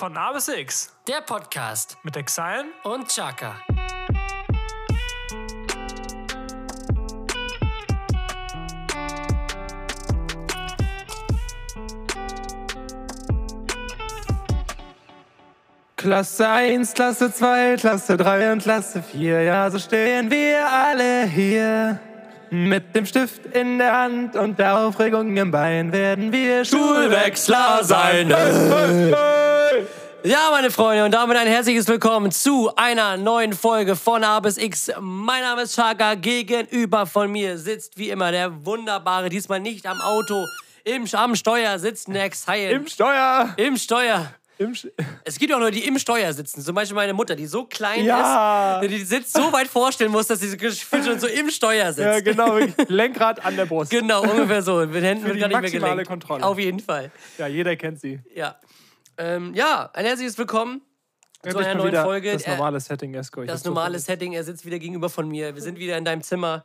Von A bis X Der Podcast mit Exile und Chaka. Klasse 1, Klasse 2, Klasse 3 und Klasse 4. Ja, so stehen wir alle hier. Mit dem Stift in der Hand und der Aufregung im Bein werden wir Schulwechsler sein. Ja, meine Freunde, und damit ein herzliches Willkommen zu einer neuen Folge von A bis X. Mein Name ist Chaka. Gegenüber von mir sitzt wie immer der wunderbare, diesmal nicht am Auto, im, am Steuer sitzt Next High. Im Steuer. Im Steuer. Im Sch Es gibt auch Leute, die im Steuer sitzen. Zum Beispiel meine Mutter, die so klein Ja. ist, die sitzt so weit vorstellen muss, dass sie schon so im Steuer sitzt. ja, genau. Lenkrad an der Brust. Genau, ungefähr so. Mit Händen Für wird die gar nicht mehr gelenkt. Kontrolle. Auf jeden Fall. Ja, jeder kennt sie. Ja. Ähm, ja, ein herzliches Willkommen zu einer neuen Folge. Das Äh, normale Setting, Esko. Das normale. Setting, er sitzt wieder gegenüber von mir. Wir sind wieder in deinem Zimmer.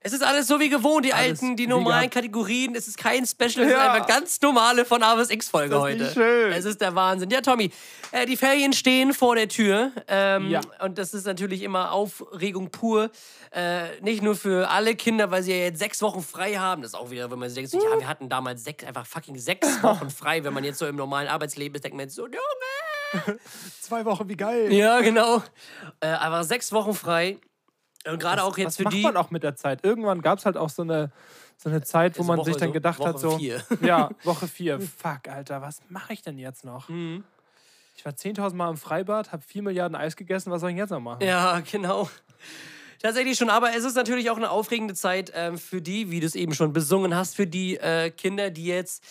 Es ist alles so wie gewohnt, die Alles alten, die normalen. Kategorien. Es ist kein Special, es ist Ja. einfach ganz normale von A bis X-Folge Das ist heute. schön. Es ist der Wahnsinn. Ja, Tommy, äh, die Ferien stehen vor der Tür. Ähm, Ja. Und das ist natürlich immer Aufregung pur. Äh, nicht nur für alle Kinder, weil sie ja jetzt sechs Wochen frei haben. Das ist auch wieder, wenn man sich denkt, so, ja, wir hatten damals sechs, einfach fucking sechs Wochen frei. Wenn man jetzt so im normalen Arbeitsleben ist, denkt man jetzt so, Junge. Zwei Wochen, wie geil. Ja, genau. Äh, einfach sechs Wochen frei. Und gerade auch jetzt Was für macht die. man auch mit der Zeit? Irgendwann gab es halt auch so eine, so eine Zeit, wo man Woche sich dann so, gedacht hat, Woche so, vier. ja, Woche vier. Fuck, Alter, was mache ich denn jetzt noch? Mhm. Ich war 10.000 Mal im Freibad, habe 4 Milliarden Eis gegessen, was soll ich jetzt noch machen? Ja, genau. Tatsächlich schon, aber es ist natürlich auch eine aufregende Zeit ähm, für die, wie du es eben schon besungen hast, für die äh, Kinder, die jetzt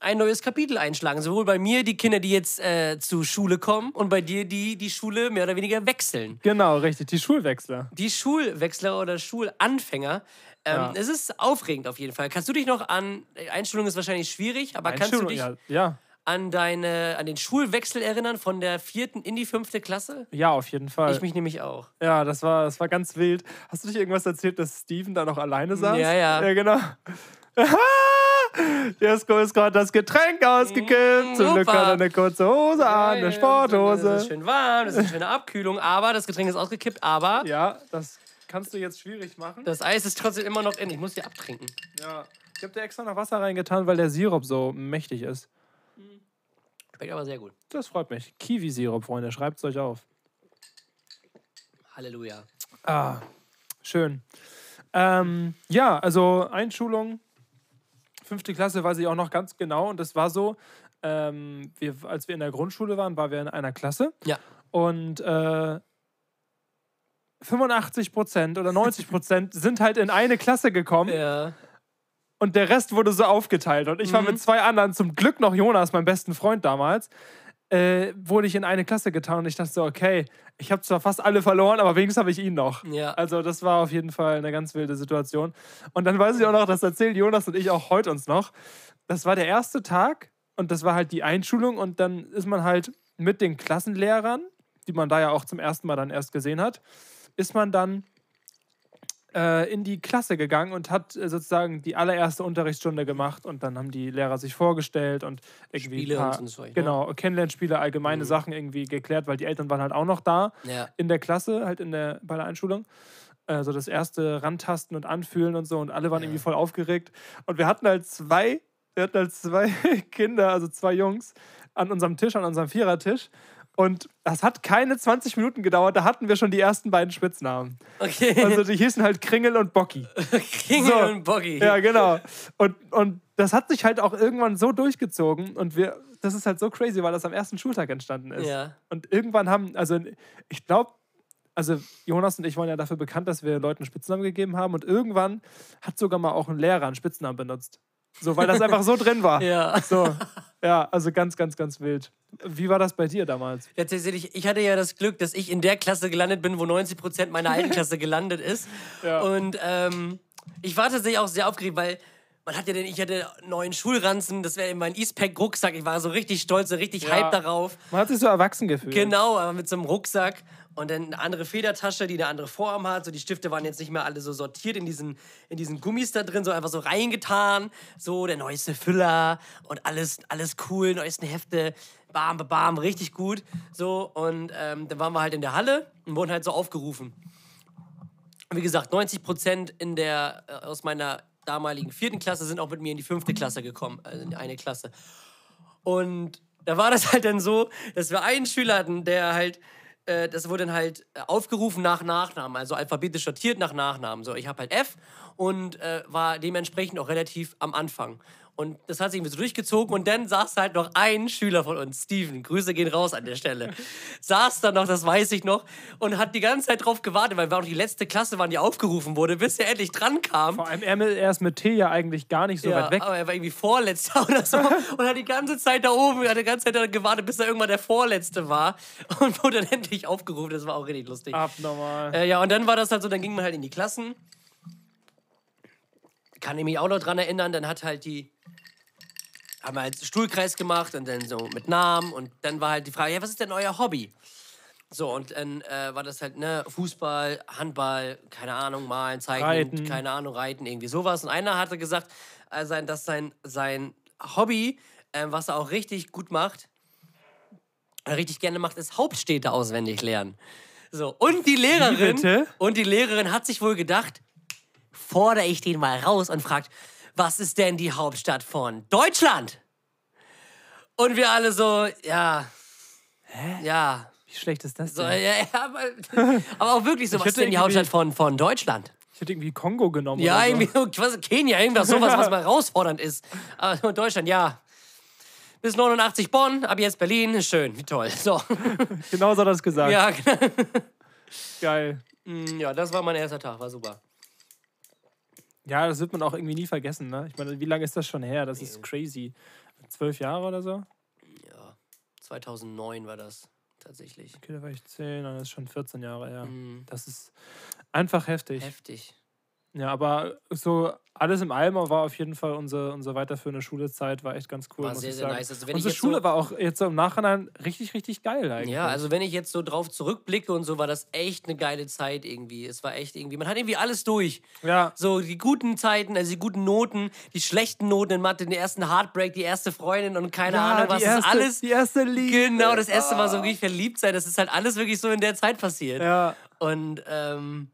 ein neues Kapitel einschlagen. Sowohl bei mir die Kinder, die jetzt äh, zur Schule kommen und bei dir, die die Schule mehr oder weniger wechseln. Genau, richtig, die Schulwechsler. Die Schulwechsler oder Schulanfänger. Ähm, Ja. Es ist aufregend auf jeden Fall. Kannst du dich noch an, Einstellung ist wahrscheinlich schwierig, aber kannst du Einschulung, dich ja, ja, an, deine, an den Schulwechsel erinnern von der vierten in die fünfte Klasse? ja, auf jeden Fall. Ich mich nämlich auch. ja, das war, das war ganz wild. Hast du dich irgendwas erzählt, dass Steven da noch alleine saß? Ja, ja. Ja, genau. Jesko ist gerade das Getränk ausgekippt. Zum Glück hat er eine kurze Hose an, eine Das Sporthose. ist schön warm, das ist eine schöne Abkühlung, aber das Getränk ist ausgekippt, aber Ja, das kannst du jetzt schwierig machen. das Eis ist trotzdem immer noch in. Ich muss hier abtrinken. Ja. Ich habe da extra noch Wasser reingetan, weil der Sirup so mächtig ist. Schmeckt aber sehr gut. Das freut mich. Kiwi-Sirup, Freunde, schreibt es euch auf. Halleluja. Ah, schön. Ähm, ja, also Einschulung, fünfte Klasse weiß ich auch noch ganz genau. Und das war so, ähm, wir, als wir in der Grundschule waren, waren wir in einer Klasse. Ja. Und äh, 85 Prozent oder 90 Prozent sind halt in eine Klasse gekommen. Ja. und der Rest wurde so aufgeteilt. Und ich war Mhm. mit zwei anderen, zum Glück noch Jonas, mein besten Freund damals, äh, wurde ich in eine Klasse getan und ich dachte so, okay, ich habe zwar fast alle verloren, aber wenigstens habe ich ihn noch. Ja. Also das war auf jeden Fall eine ganz wilde Situation. Und dann weiß ich auch noch, das erzählt Jonas und ich auch heute uns noch. Das war der erste Tag und das war halt die Einschulung und dann ist man halt mit den Klassenlehrern, die man da ja auch zum ersten Mal dann erst gesehen hat, ist man dann äh, in die Klasse gegangen und hat äh, sozusagen die allererste Unterrichtsstunde gemacht und dann haben die Lehrer sich vorgestellt und irgendwie Spiele paar, und so ne? genau Kennenlernspiele, allgemeine Sachen irgendwie geklärt, weil die Eltern waren halt auch noch da Ja. in der Klasse, halt in der, bei der Einschulung. Also das erste Rantasten und Anfühlen und so und alle waren irgendwie voll aufgeregt. Und wir hatten halt zwei, wir hatten halt zwei Kinder, also zwei Jungs, an unserem Tisch, an unserem Vierertisch. Und das hat keine 20 Minuten gedauert, da hatten wir schon die ersten beiden Spitznamen. Okay. Also die hießen halt Kringel und Bocki. Kringel so. und Boggy. Ja, genau. Und, und das hat sich halt auch irgendwann so durchgezogen und wir, das ist halt so crazy, weil das am ersten Schultag entstanden ist. Ja. Und irgendwann haben, also ich glaube, also Jonas und ich waren ja dafür bekannt, dass wir Leuten Spitznamen gegeben haben und irgendwann hat sogar mal auch ein Lehrer einen Spitznamen benutzt. So, weil das einfach so drin war. Ja. So, ja, also ganz, ganz, ganz wild. Wie war das bei dir damals? Ja, tatsächlich, ich hatte ja das Glück, dass ich in der Klasse gelandet bin, wo 90 Prozent meiner alten Klasse gelandet ist. Ja. Und ähm, ich war tatsächlich auch sehr aufgeregt, weil man hat ja den, ich hatte neuen Schulranzen, das wäre mein Eastpack-Rucksack. Ich war so richtig stolz, so richtig Ja. hype darauf. Man hat sich so erwachsen gefühlt. Genau, aber mit so einem Rucksack. Und dann eine andere Federtasche, die eine andere Form hat. So die Stifte waren jetzt nicht mehr alle so sortiert in diesen, in diesen Gummis da drin, so einfach so reingetan. So der neueste Füller und alles, alles cool, neuesten Hefte. Bam, bam, richtig gut. So, und ähm, dann waren wir halt in der Halle und wurden halt so aufgerufen. Wie gesagt, 90 Prozent in der, äh, aus meiner damaligen vierten Klasse sind auch mit mir in die fünfte Klasse gekommen, also in eine Klasse. Und da war das halt dann so, dass wir einen Schüler hatten, der halt, äh, das wurde dann halt äh, aufgerufen nach Nachnamen, also alphabetisch sortiert nach Nachnamen. So, ich habe halt F und äh, war dementsprechend auch relativ am Anfang. Und das hat sich irgendwie so durchgezogen und dann saß halt noch ein Schüler von uns, Steven, Grüße gehen raus an der Stelle, saß da noch, das weiß ich noch, und hat die ganze Zeit drauf gewartet, weil wir auch die letzte Klasse waren, die aufgerufen wurde, bis er endlich dran kam. Vor allem er, er ist mit T ja eigentlich gar nicht so Ja, weit weg. aber er war irgendwie Vorletzter oder so und hat die ganze Zeit da oben, hat die ganze Zeit da gewartet, bis er irgendwann der Vorletzte war und wurde dann endlich aufgerufen. Das war auch richtig lustig. Abnormal. Äh, ja, und dann war das halt so, dann ging man halt in die Klassen. Kann ich mich auch noch dran erinnern, dann hat halt die, haben wir halt Stuhlkreis gemacht und dann so mit Namen und dann war halt die Frage, ja, was ist denn euer Hobby? So, und dann äh, war das halt, ne, Fußball, Handball, keine Ahnung, malen, zeichnen, Reiten. keine Ahnung, reiten, irgendwie sowas. Und einer hatte gesagt, äh, sein, dass sein, sein Hobby, äh, was er auch richtig gut macht, äh, richtig gerne macht, ist Hauptstädte auswendig lernen. So, und die Lehrerin, und die Lehrerin hat sich wohl gedacht, fordere ich den mal raus und fragt, was ist denn die Hauptstadt von Deutschland? Und wir alle so, ja, ja, Wie schlecht ist das so, denn? ja, ja aber, aber auch wirklich so, was ist denn die Hauptstadt von, von Deutschland? Ich hätte irgendwie Kongo genommen. Ja, so. irgendwie, was, Kenia, irgendwas, sowas, was mal herausfordernd ist. Aber Deutschland, ja. Bis 89 Bonn, ab jetzt Berlin, schön, wie toll. So, Genau so hat er das gesagt. ja, genau. Geil. Mm, ja, das war mein erster Tag, war super. Ja, das wird man auch irgendwie nie vergessen, ne? Ich meine, wie lange ist das schon her? Das ist crazy. Zwölf Jahre oder so? Ja, 2009 war das tatsächlich. Okay, da war ich zehn, dann ist schon 14 Jahre her. Mhm. Das ist einfach heftig. Heftig. Ja, aber so alles im allem war auf jeden Fall unsere, unsere weiterführende Schulezeit, war echt ganz cool. War sehr, sehr nice. Also Unsere Schule so- war auch jetzt so im Nachhinein richtig, richtig geil eigentlich. Ja, also wenn ich jetzt so drauf zurückblicke und so, war das echt eine geile Zeit irgendwie. Es war echt irgendwie, man hat irgendwie alles durch. Ja, So die guten Zeiten, also die guten Noten, die schlechten Noten in Mathe, den ersten Heartbreak, die erste Freundin und keine ja Ahnung, was die ist erste, alles. Die erste Liebe. Genau, das erste Mal so wirklich verliebt sein, das ist halt alles wirklich so in der Zeit passiert. Ja, Und ähm,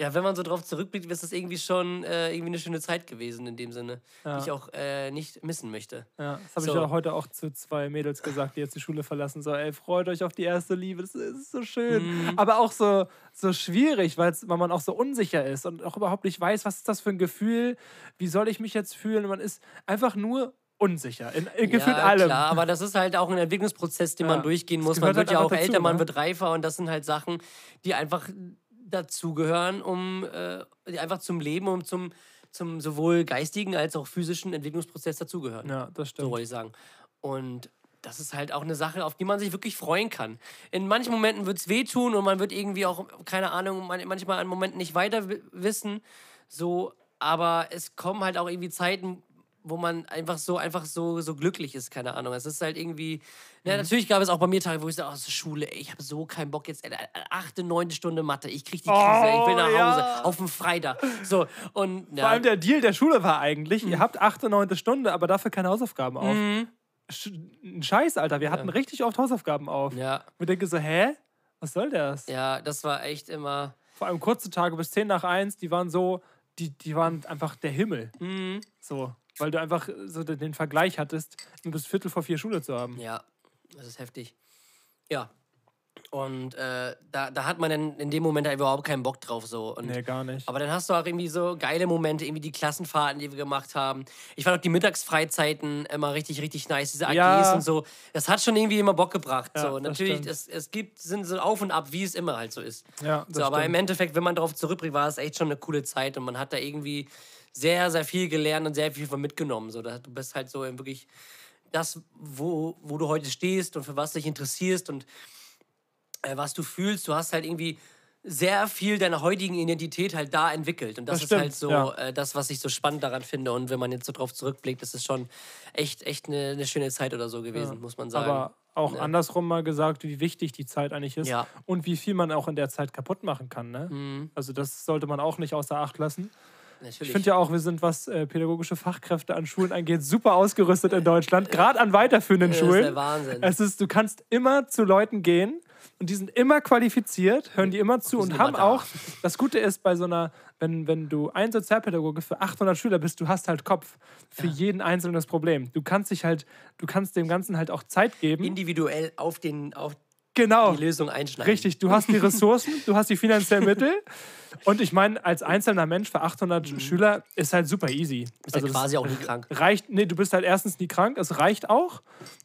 ja, wenn man so drauf zurückblickt, ist das irgendwie schon äh, irgendwie eine schöne Zeit gewesen in dem Sinne, Ja. die ich auch äh, nicht missen möchte. ja. Das habe So. ich ja heute auch zu zwei Mädels gesagt, die jetzt die Schule verlassen. So, ey, freut euch auf die erste Liebe, das ist so schön. Mhm. Aber auch so, so schwierig, weil man auch so unsicher ist und auch überhaupt nicht weiß, was ist das für ein Gefühl, wie soll ich mich jetzt fühlen. Und man ist einfach nur unsicher in, in gefühlt ja, allem. klar, aber das ist halt auch ein Entwicklungsprozess, den Ja, man durchgehen muss. Man wird halt ja auch dazu, älter, man ne? wird reifer und das sind halt Sachen, die einfach dazugehören, um äh, einfach zum Leben und zum, zum sowohl geistigen als auch physischen Entwicklungsprozess dazugehören. Ja, das So stimmt. wollte ich sagen. Und das ist halt auch eine Sache, auf die man sich wirklich freuen kann. In manchen Momenten wird es wehtun und man wird irgendwie auch, keine Ahnung, man- manchmal an Momenten nicht weiter wi- wissen. So, aber es kommen halt auch irgendwie Zeiten, wo man einfach so, einfach so, so glücklich ist, keine Ahnung. Es ist halt irgendwie. Ja, natürlich gab es auch bei mir Tage, wo ich so, oh, so Schule, ey, ich habe so keinen Bock jetzt, ey, achte, neunte Stunde Mathe, ich krieg die Krise, ich will nach Oh, Hause, ja. auf dem Freitag. So, und ja. Vor allem der Deal der Schule war eigentlich, Mhm. ihr habt achte, neunte Stunde, aber dafür keine Hausaufgaben auf. Sch- Ein Scheiß, Alter. Wir hatten richtig oft Hausaufgaben auf. ja, Und denke so, hä? Was soll das? ja, das war echt immer. Vor allem kurze Tage bis 10 nach 1, die waren so, die, die waren einfach der Himmel. Mhm. So. Weil du einfach so den Vergleich hattest, nur bis Viertel vor vier Schule zu haben. Ja, das ist heftig. Ja. Und äh, da, da hat man dann in dem Moment halt überhaupt keinen Bock drauf. So. Und, Nee, gar nicht. Aber dann hast du auch irgendwie so geile Momente, irgendwie die Klassenfahrten, die wir gemacht haben. Ich fand auch die Mittagsfreizeiten immer richtig, richtig nice, diese AGs Ja. und so. Das hat schon irgendwie immer Bock gebracht. Ja, so. Natürlich, es, es gibt, sind so auf und ab, wie es immer halt so ist. Ja, So, aber im stimmt. Endeffekt, wenn man darauf zurückblickt, war es echt schon eine coole Zeit und man hat da irgendwie sehr, sehr viel gelernt und sehr viel von mitgenommen. So, du bist halt so wirklich das, wo, wo du heute stehst und für was dich interessierst und äh, was du fühlst. Du hast halt irgendwie sehr viel deiner heutigen Identität halt da entwickelt. Und das, Das ist stimmt, halt so ja. äh, das, was ich so spannend daran finde. Und wenn man jetzt so drauf zurückblickt, ist es schon echt, echt eine, eine schöne Zeit oder so gewesen, muss man sagen. Aber auch Ja. andersrum mal gesagt, wie wichtig die Zeit eigentlich ist Ja. Mhm. und wie viel man auch in der Zeit kaputt machen kann. Ne? Also das sollte man auch nicht außer Acht lassen. Natürlich. Ich finde ja auch, wir sind, was äh, pädagogische Fachkräfte an Schulen angeht, super ausgerüstet in Deutschland, gerade an weiterführenden das ist Schulen. der Wahnsinn. Es ist, du kannst immer zu Leuten gehen und die sind immer qualifiziert, hören die immer zu und sind haben da. auch, das Gute ist bei so einer, wenn, wenn du ein Sozialpädagoge für 800 Schüler bist, du hast halt Kopf für jeden einzelnes Problem. Du kannst dich halt, du kannst dem Ganzen halt auch Zeit geben. Individuell auf, den, auf genau. die Lösung einschneiden. Richtig, du hast die Ressourcen, du hast die finanziellen Mittel. Und ich meine, als einzelner Mensch für 800 Schüler ist halt super easy. Bist ja das quasi auch nie krank. Reicht, nee, du bist halt erstens nie krank, es reicht auch.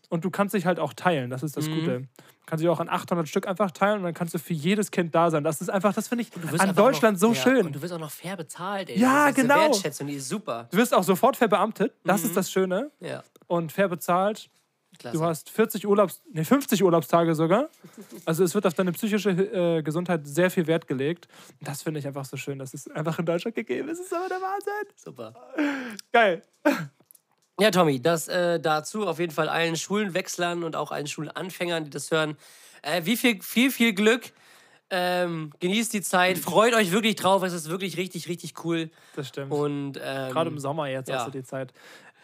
Und du kannst dich halt auch teilen, das ist das Mhm. Gute. Du kannst dich auch an 800 Stück einfach teilen und dann kannst du für jedes Kind da sein. Das ist einfach, das finde ich an Deutschland noch, so ja, schön. Und du wirst auch noch fair bezahlt, ey. Ja, das ist genau. Wertschätzung, die ist super. Du wirst auch sofort verbeamtet, das Mhm. ist das Schöne. Ja, Und fair bezahlt. Klasse. Du hast 40 Urlaubs, nee, 50 Urlaubstage sogar. Also es wird auf deine psychische äh, Gesundheit sehr viel Wert gelegt. Und das finde ich einfach so schön, dass es einfach in Deutschland gegeben ist. Das ist aber der Wahnsinn. super. Geil. Ja, Tommy, das äh, dazu auf jeden Fall allen Schulenwechslern und auch allen Schulanfängern, die das hören. Äh, wie viel, viel, viel Glück. Ähm, genießt die Zeit, freut euch wirklich drauf. Es ist wirklich richtig, richtig cool. Das stimmt. Und ähm, Gerade im Sommer jetzt ja. hast du die Zeit.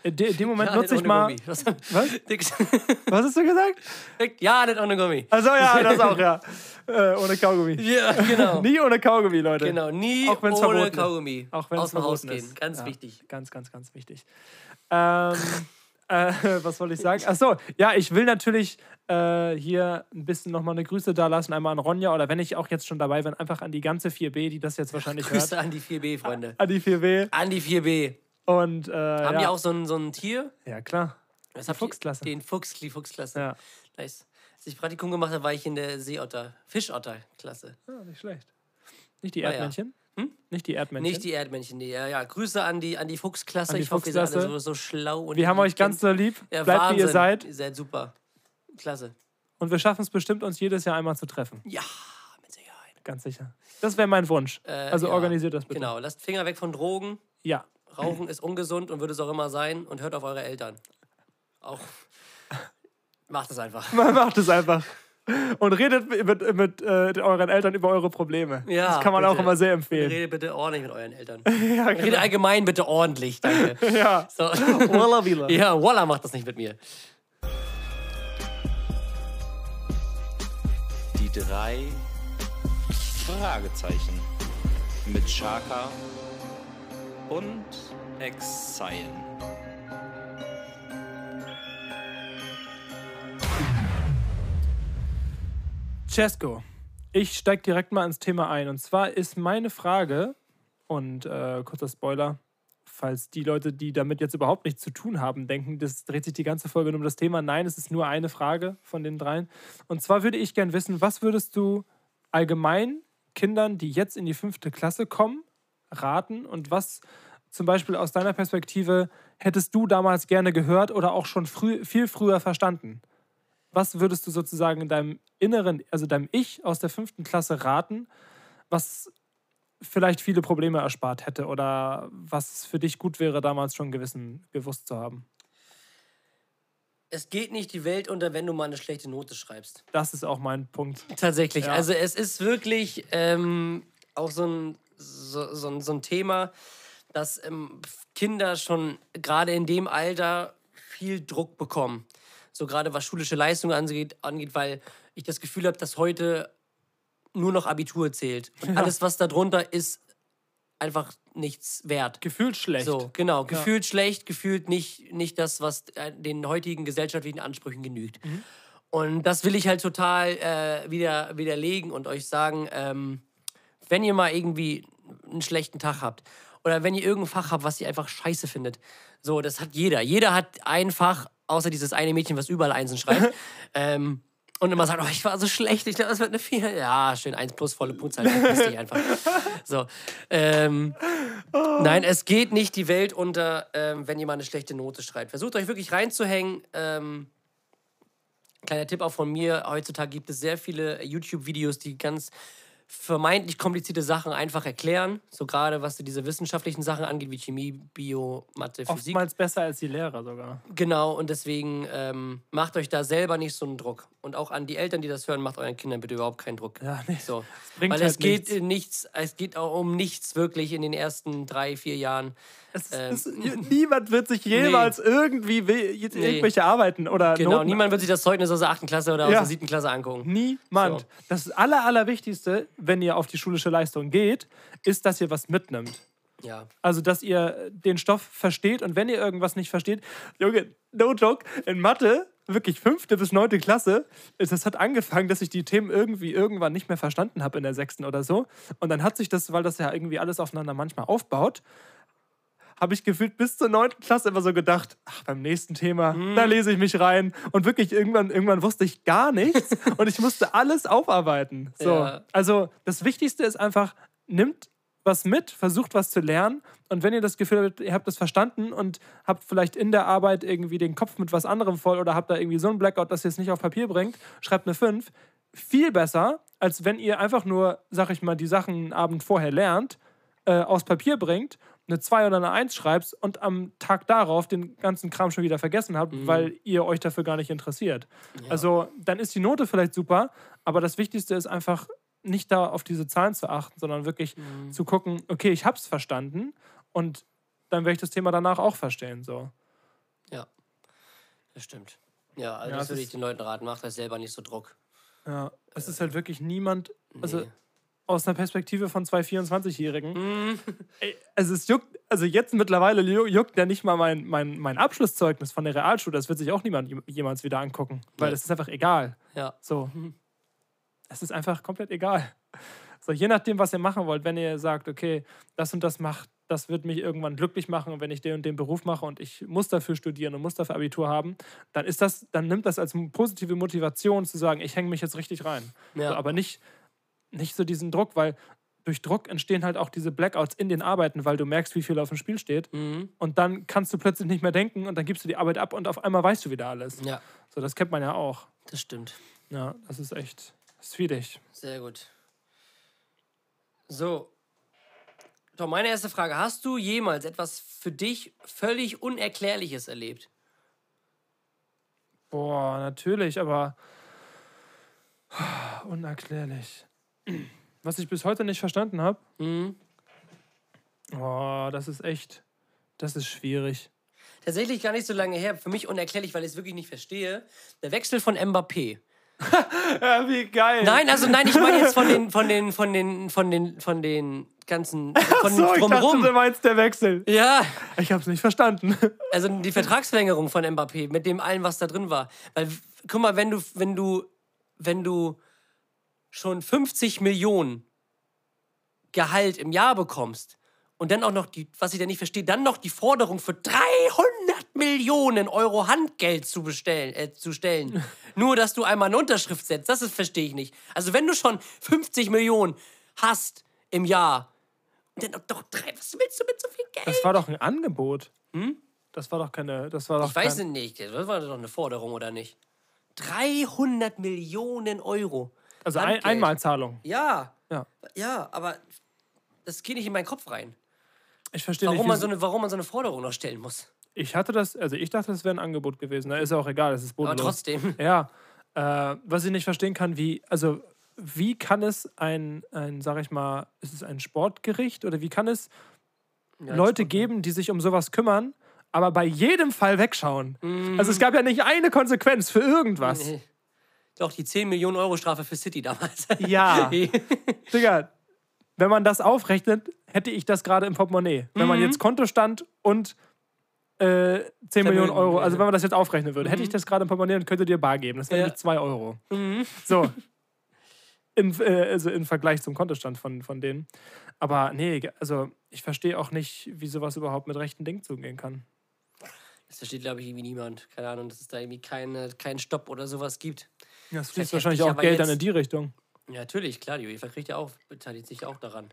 In de, dem Moment ja, nutze ich mal. Was? Was? Hast du gesagt? ja, nicht ohne Gummi. Also ja, das auch, ja. Äh, ohne Kaugummi. Ja, genau. Nie ohne Kaugummi, Leute. Genau, nie Auch wenn's ohne verboten ist. Kaugummi Auch wenn es aus dem Haus verboten gehen. ist. Ganz Ja, wichtig. Ganz, ganz, ganz wichtig. Ähm, äh, was wollte ich sagen? Achso, ja, ich will natürlich äh, hier ein bisschen nochmal eine Grüße da lassen, einmal an Ronja oder wenn ich auch jetzt schon dabei bin, einfach an die ganze 4B, die das jetzt wahrscheinlich Grüße hört. an die 4B, Freunde. An die 4B. An die 4B. Und äh, Haben ja. die auch so ein, so ein Tier? Ja, klar. Was Die? Fuchsklasse. Den Fuchs, die Fuchsklasse. Ja. Nice. Als ich Praktikum gemacht habe, war ich in der Seeotter, Fischotter-Klasse. ja, nicht schlecht. Nicht die Ah, ja. Erdmännchen? Nicht die Erdmännchen. Nicht die Erdmännchen, die. Ja, ja. Grüße an die, an die Fuchsklasse. An die ich hoffe, ihr seid alle Fuchsklasse. so, so schlau. Und wir haben euch ganz so lieb. ja, Bleibt Wahnsinn. wie ihr seid. Ihr seid super. Klasse. Und wir schaffen es bestimmt, uns jedes Jahr einmal zu treffen. Ja, mit Sicherheit. Ganz sicher. Das wäre mein Wunsch. Äh, also organisiert das bitte. Genau. Lasst Finger weg von Drogen. Ja. Rauchen ist ungesund und wird es auch immer sein. Und hört auf eure Eltern. Auch. Macht es einfach. Macht es einfach. Und redet mit, mit, äh, euren Eltern über eure Probleme. Ja, das kann man auch bitte. immer sehr empfehlen. Redet bitte ordentlich mit euren Eltern. ja, Redet genau. allgemein bitte ordentlich, danke. ja. So. Walla Willa. Ja, Walla macht das nicht mit mir. Die drei Fragezeichen mit Shaka und Exile. Cesco, ich steige direkt mal ins Thema ein. Und zwar ist meine Frage, und äh, kurzer Spoiler, falls die Leute, die damit jetzt überhaupt nichts zu tun haben, denken, das dreht sich die ganze Folge nur um das Thema. Nein, es ist nur eine Frage von den dreien. Und zwar würde ich gern wissen, was würdest du allgemein Kindern, die jetzt in die fünfte Klasse kommen, raten und was zum Beispiel aus deiner Perspektive hättest du damals gerne gehört oder auch schon früh, viel früher verstanden? Was würdest du sozusagen deinem Inneren, also deinem Ich aus der fünften Klasse raten, was vielleicht viele Probleme erspart hätte oder was für dich gut wäre, damals schon gewissen, gewusst zu haben? Es geht nicht die Welt unter, wenn du mal eine schlechte Note schreibst. Das ist auch mein Punkt. Tatsächlich. Ja. Also es ist wirklich ähm, auch so ein, so, so, ein, so ein Thema, dass ähm, Kinder schon gerade in dem Alter viel Druck bekommen. So gerade was schulische Leistung angeht, angeht weil ich das Gefühl habe, dass heute nur noch Abitur zählt. Und alles, was darunter ist, einfach nichts wert. Gefühlt schlecht. So, genau. Gefühlt schlecht, gefühlt nicht, nicht das, was äh, den heutigen gesellschaftlichen Ansprüchen genügt. Mhm. Und das will ich halt total äh, wieder, widerlegen und euch sagen, ähm, wenn ihr mal irgendwie einen schlechten Tag habt oder wenn ihr irgendein Fach habt, was ihr einfach scheiße findet, so, das hat jeder. Jeder hat ein Fach, außer dieses eine Mädchen, was überall Einsen schreibt. ähm, und immer sagt, oh, ich war so schlecht, ich glaube, das wird eine 4. Ja, schön, 1 plus, volle Punktzahl, verpiss dich einfach. So, ähm, Nein, es geht nicht die Welt unter, ähm, wenn jemand eine schlechte Note schreibt. Versucht euch wirklich reinzuhängen. Ähm, kleiner Tipp auch von mir: Heutzutage gibt es sehr viele YouTube-Videos, die ganz vermeintlich komplizierte Sachen einfach erklären. So gerade was diese wissenschaftlichen Sachen angeht, wie Chemie, Bio, Mathe, Physik. Oftmals besser als die Lehrer sogar. Genau, und deswegen ähm, macht euch da selber nicht so einen Druck. Und auch an die Eltern, die das hören, macht euren Kindern bitte überhaupt keinen Druck. Ja, nee. So. Weil halt es geht nichts. nichts, es geht auch um nichts wirklich in den ersten drei, vier Jahren. Es, Ähm, es, niemand wird sich jemals irgendwie we- irgendwelche Arbeiten oder Genau, Noten niemand wird sich das Zeugnis aus der achten Klasse oder aus Ja. der siebten Klasse angucken. Niemand. So. Das aller, Allerwichtigste, wenn ihr auf die schulische Leistung geht, ist, dass ihr was mitnimmt. Ja. Also, dass ihr den Stoff versteht und wenn ihr irgendwas nicht versteht, Junge, no joke, in Mathe, wirklich fünfte bis neunte Klasse, das hat angefangen, dass ich die Themen irgendwie irgendwann nicht mehr verstanden habe in der sechsten oder so. Und dann hat sich das, weil das ja irgendwie alles aufeinander manchmal aufbaut, habe ich gefühlt bis zur neunten Klasse immer so gedacht, ach, beim nächsten Thema, Mhm. da lese ich mich rein. Und wirklich irgendwann, irgendwann wusste ich gar nichts und ich musste alles aufarbeiten. So. Ja. Also das Wichtigste ist einfach, nimmt was mit, versucht was zu lernen und wenn ihr das Gefühl habt, ihr habt das verstanden und habt vielleicht in der Arbeit irgendwie den Kopf mit was anderem voll oder habt da irgendwie so ein Blackout, dass ihr es nicht auf Papier bringt, schreibt eine 5. Viel besser, als wenn ihr einfach nur, sag ich mal, die Sachen einen Abend vorher lernt, äh, aus Papier bringt, eine 2 oder eine 1 schreibt und am Tag darauf den ganzen Kram schon wieder vergessen habt, weil ihr euch dafür gar nicht interessiert. Also dann ist die Note vielleicht super, aber das Wichtigste ist einfach nicht da auf diese Zahlen zu achten, sondern wirklich zu gucken, okay, ich hab's verstanden und dann werde ich das Thema danach auch verstehen. So. Ja. Das stimmt. Ja, also Ja, das würde ich den Leuten raten, macht euch selber nicht so Druck. Ja, es ist halt wirklich niemand, also Nee. Aus einer Perspektive von zwei 24-Jährigen. Ey, Also es juckt, also jetzt mittlerweile ju- juckt ja nicht mal mein, mein, mein Abschlusszeugnis von der Realschule. Das wird sich auch niemand jem- jemals wieder angucken, weil es ist einfach egal. Ja. So. Es ist einfach komplett egal. So, je nachdem, was ihr machen wollt, wenn ihr sagt, okay, das und das macht, das wird mich irgendwann glücklich machen und wenn ich den und den Beruf mache und ich muss dafür studieren und muss dafür Abitur haben, dann ist das, dann nimmt das als positive Motivation zu sagen, ich hänge mich jetzt richtig rein. Ja. So, aber nicht, nicht so diesen Druck, weil durch Druck entstehen halt auch diese Blackouts in den Arbeiten, weil du merkst, wie viel auf dem Spiel steht. Mhm. Und dann kannst du plötzlich nicht mehr denken und dann gibst du die Arbeit ab und auf einmal weißt du wieder alles. Ja, So, das kennt man ja auch. das stimmt. Ja, das ist echt das ist schwierig. Sehr gut. So. Doch, meine erste Frage. Hast du jemals etwas für dich völlig Unerklärliches erlebt? Boah, natürlich, aber unerklärlich. Was ich bis heute nicht verstanden habe, Mhm. oh, das ist echt, das ist schwierig. Tatsächlich gar nicht so lange her. Für mich unerklärlich, weil ich es wirklich nicht verstehe. Der Wechsel von Mbappé. Ja, wie geil. Nein, also nein, ich meine jetzt von den, von den, von den, von den, von den ganzen, von so, ich dachte, drumherum. du meinst der Wechsel. Ja, Ich hab's nicht verstanden. also die Vertragsverlängerung von Mbappé mit dem allen, was da drin war. Weil, guck mal, wenn du, wenn du, wenn du schon 50 Millionen Gehalt im Jahr bekommst und dann auch noch die, was ich da nicht verstehe, dann noch die Forderung für 300 Millionen Euro Handgeld zu bestellen, äh, zu stellen. Nur, dass du einmal eine Unterschrift setzt, das ist, verstehe ich nicht. Also wenn du schon 50 Millionen hast im Jahr, dann doch drei, was willst du mit so viel Geld? Das war doch ein Angebot. Das war doch keine, das war doch Ich weiß es nicht. Das war doch eine Forderung, oder nicht? 300 Millionen Euro. Also ein. Einmalzahlung. Ja. Ja. Ja, aber das geht nicht in meinen Kopf rein. Ich verstehe Warum nicht, man, so eine, warum man so eine Forderung noch stellen muss. ich hatte das, also ich dachte, das wäre ein Angebot gewesen. Da ist ja auch egal, das ist Aber bodenlos. trotzdem. Ja, äh, was ich nicht verstehen kann, wie, also wie kann es ein, ein, sag ich mal, ist es ein Sportgericht oder wie kann es Leute geben, die sich um sowas kümmern, aber bei jedem Fall wegschauen? Also es gab ja nicht eine Konsequenz für irgendwas. Nee. Doch, die 10 Millionen Euro Strafe für City damals. Ja. Digga, wenn man das aufrechnet, hätte ich das gerade im Portemonnaie. Wenn man jetzt Kontostand und äh, 10 Millionen Vermögen, Euro, also wenn man das jetzt aufrechnen würde, hätte ich das gerade im Portemonnaie und könnte dir bar geben. Das wären Ja. nämlich 2 Euro. So. In, äh, also im Vergleich zum Kontostand von, von denen. Aber nee, also ich verstehe auch nicht, wie sowas überhaupt mit rechten Dingen zugehen kann. Das versteht, glaube ich, irgendwie niemand. Keine Ahnung, dass es da irgendwie keine, keinen Stopp oder sowas gibt. Das Vielleicht fließt wahrscheinlich auch Geld dann jetzt- in die Richtung. Ja, natürlich, klar, die UEFA kriegt ja auch, beteiligt sich auch daran,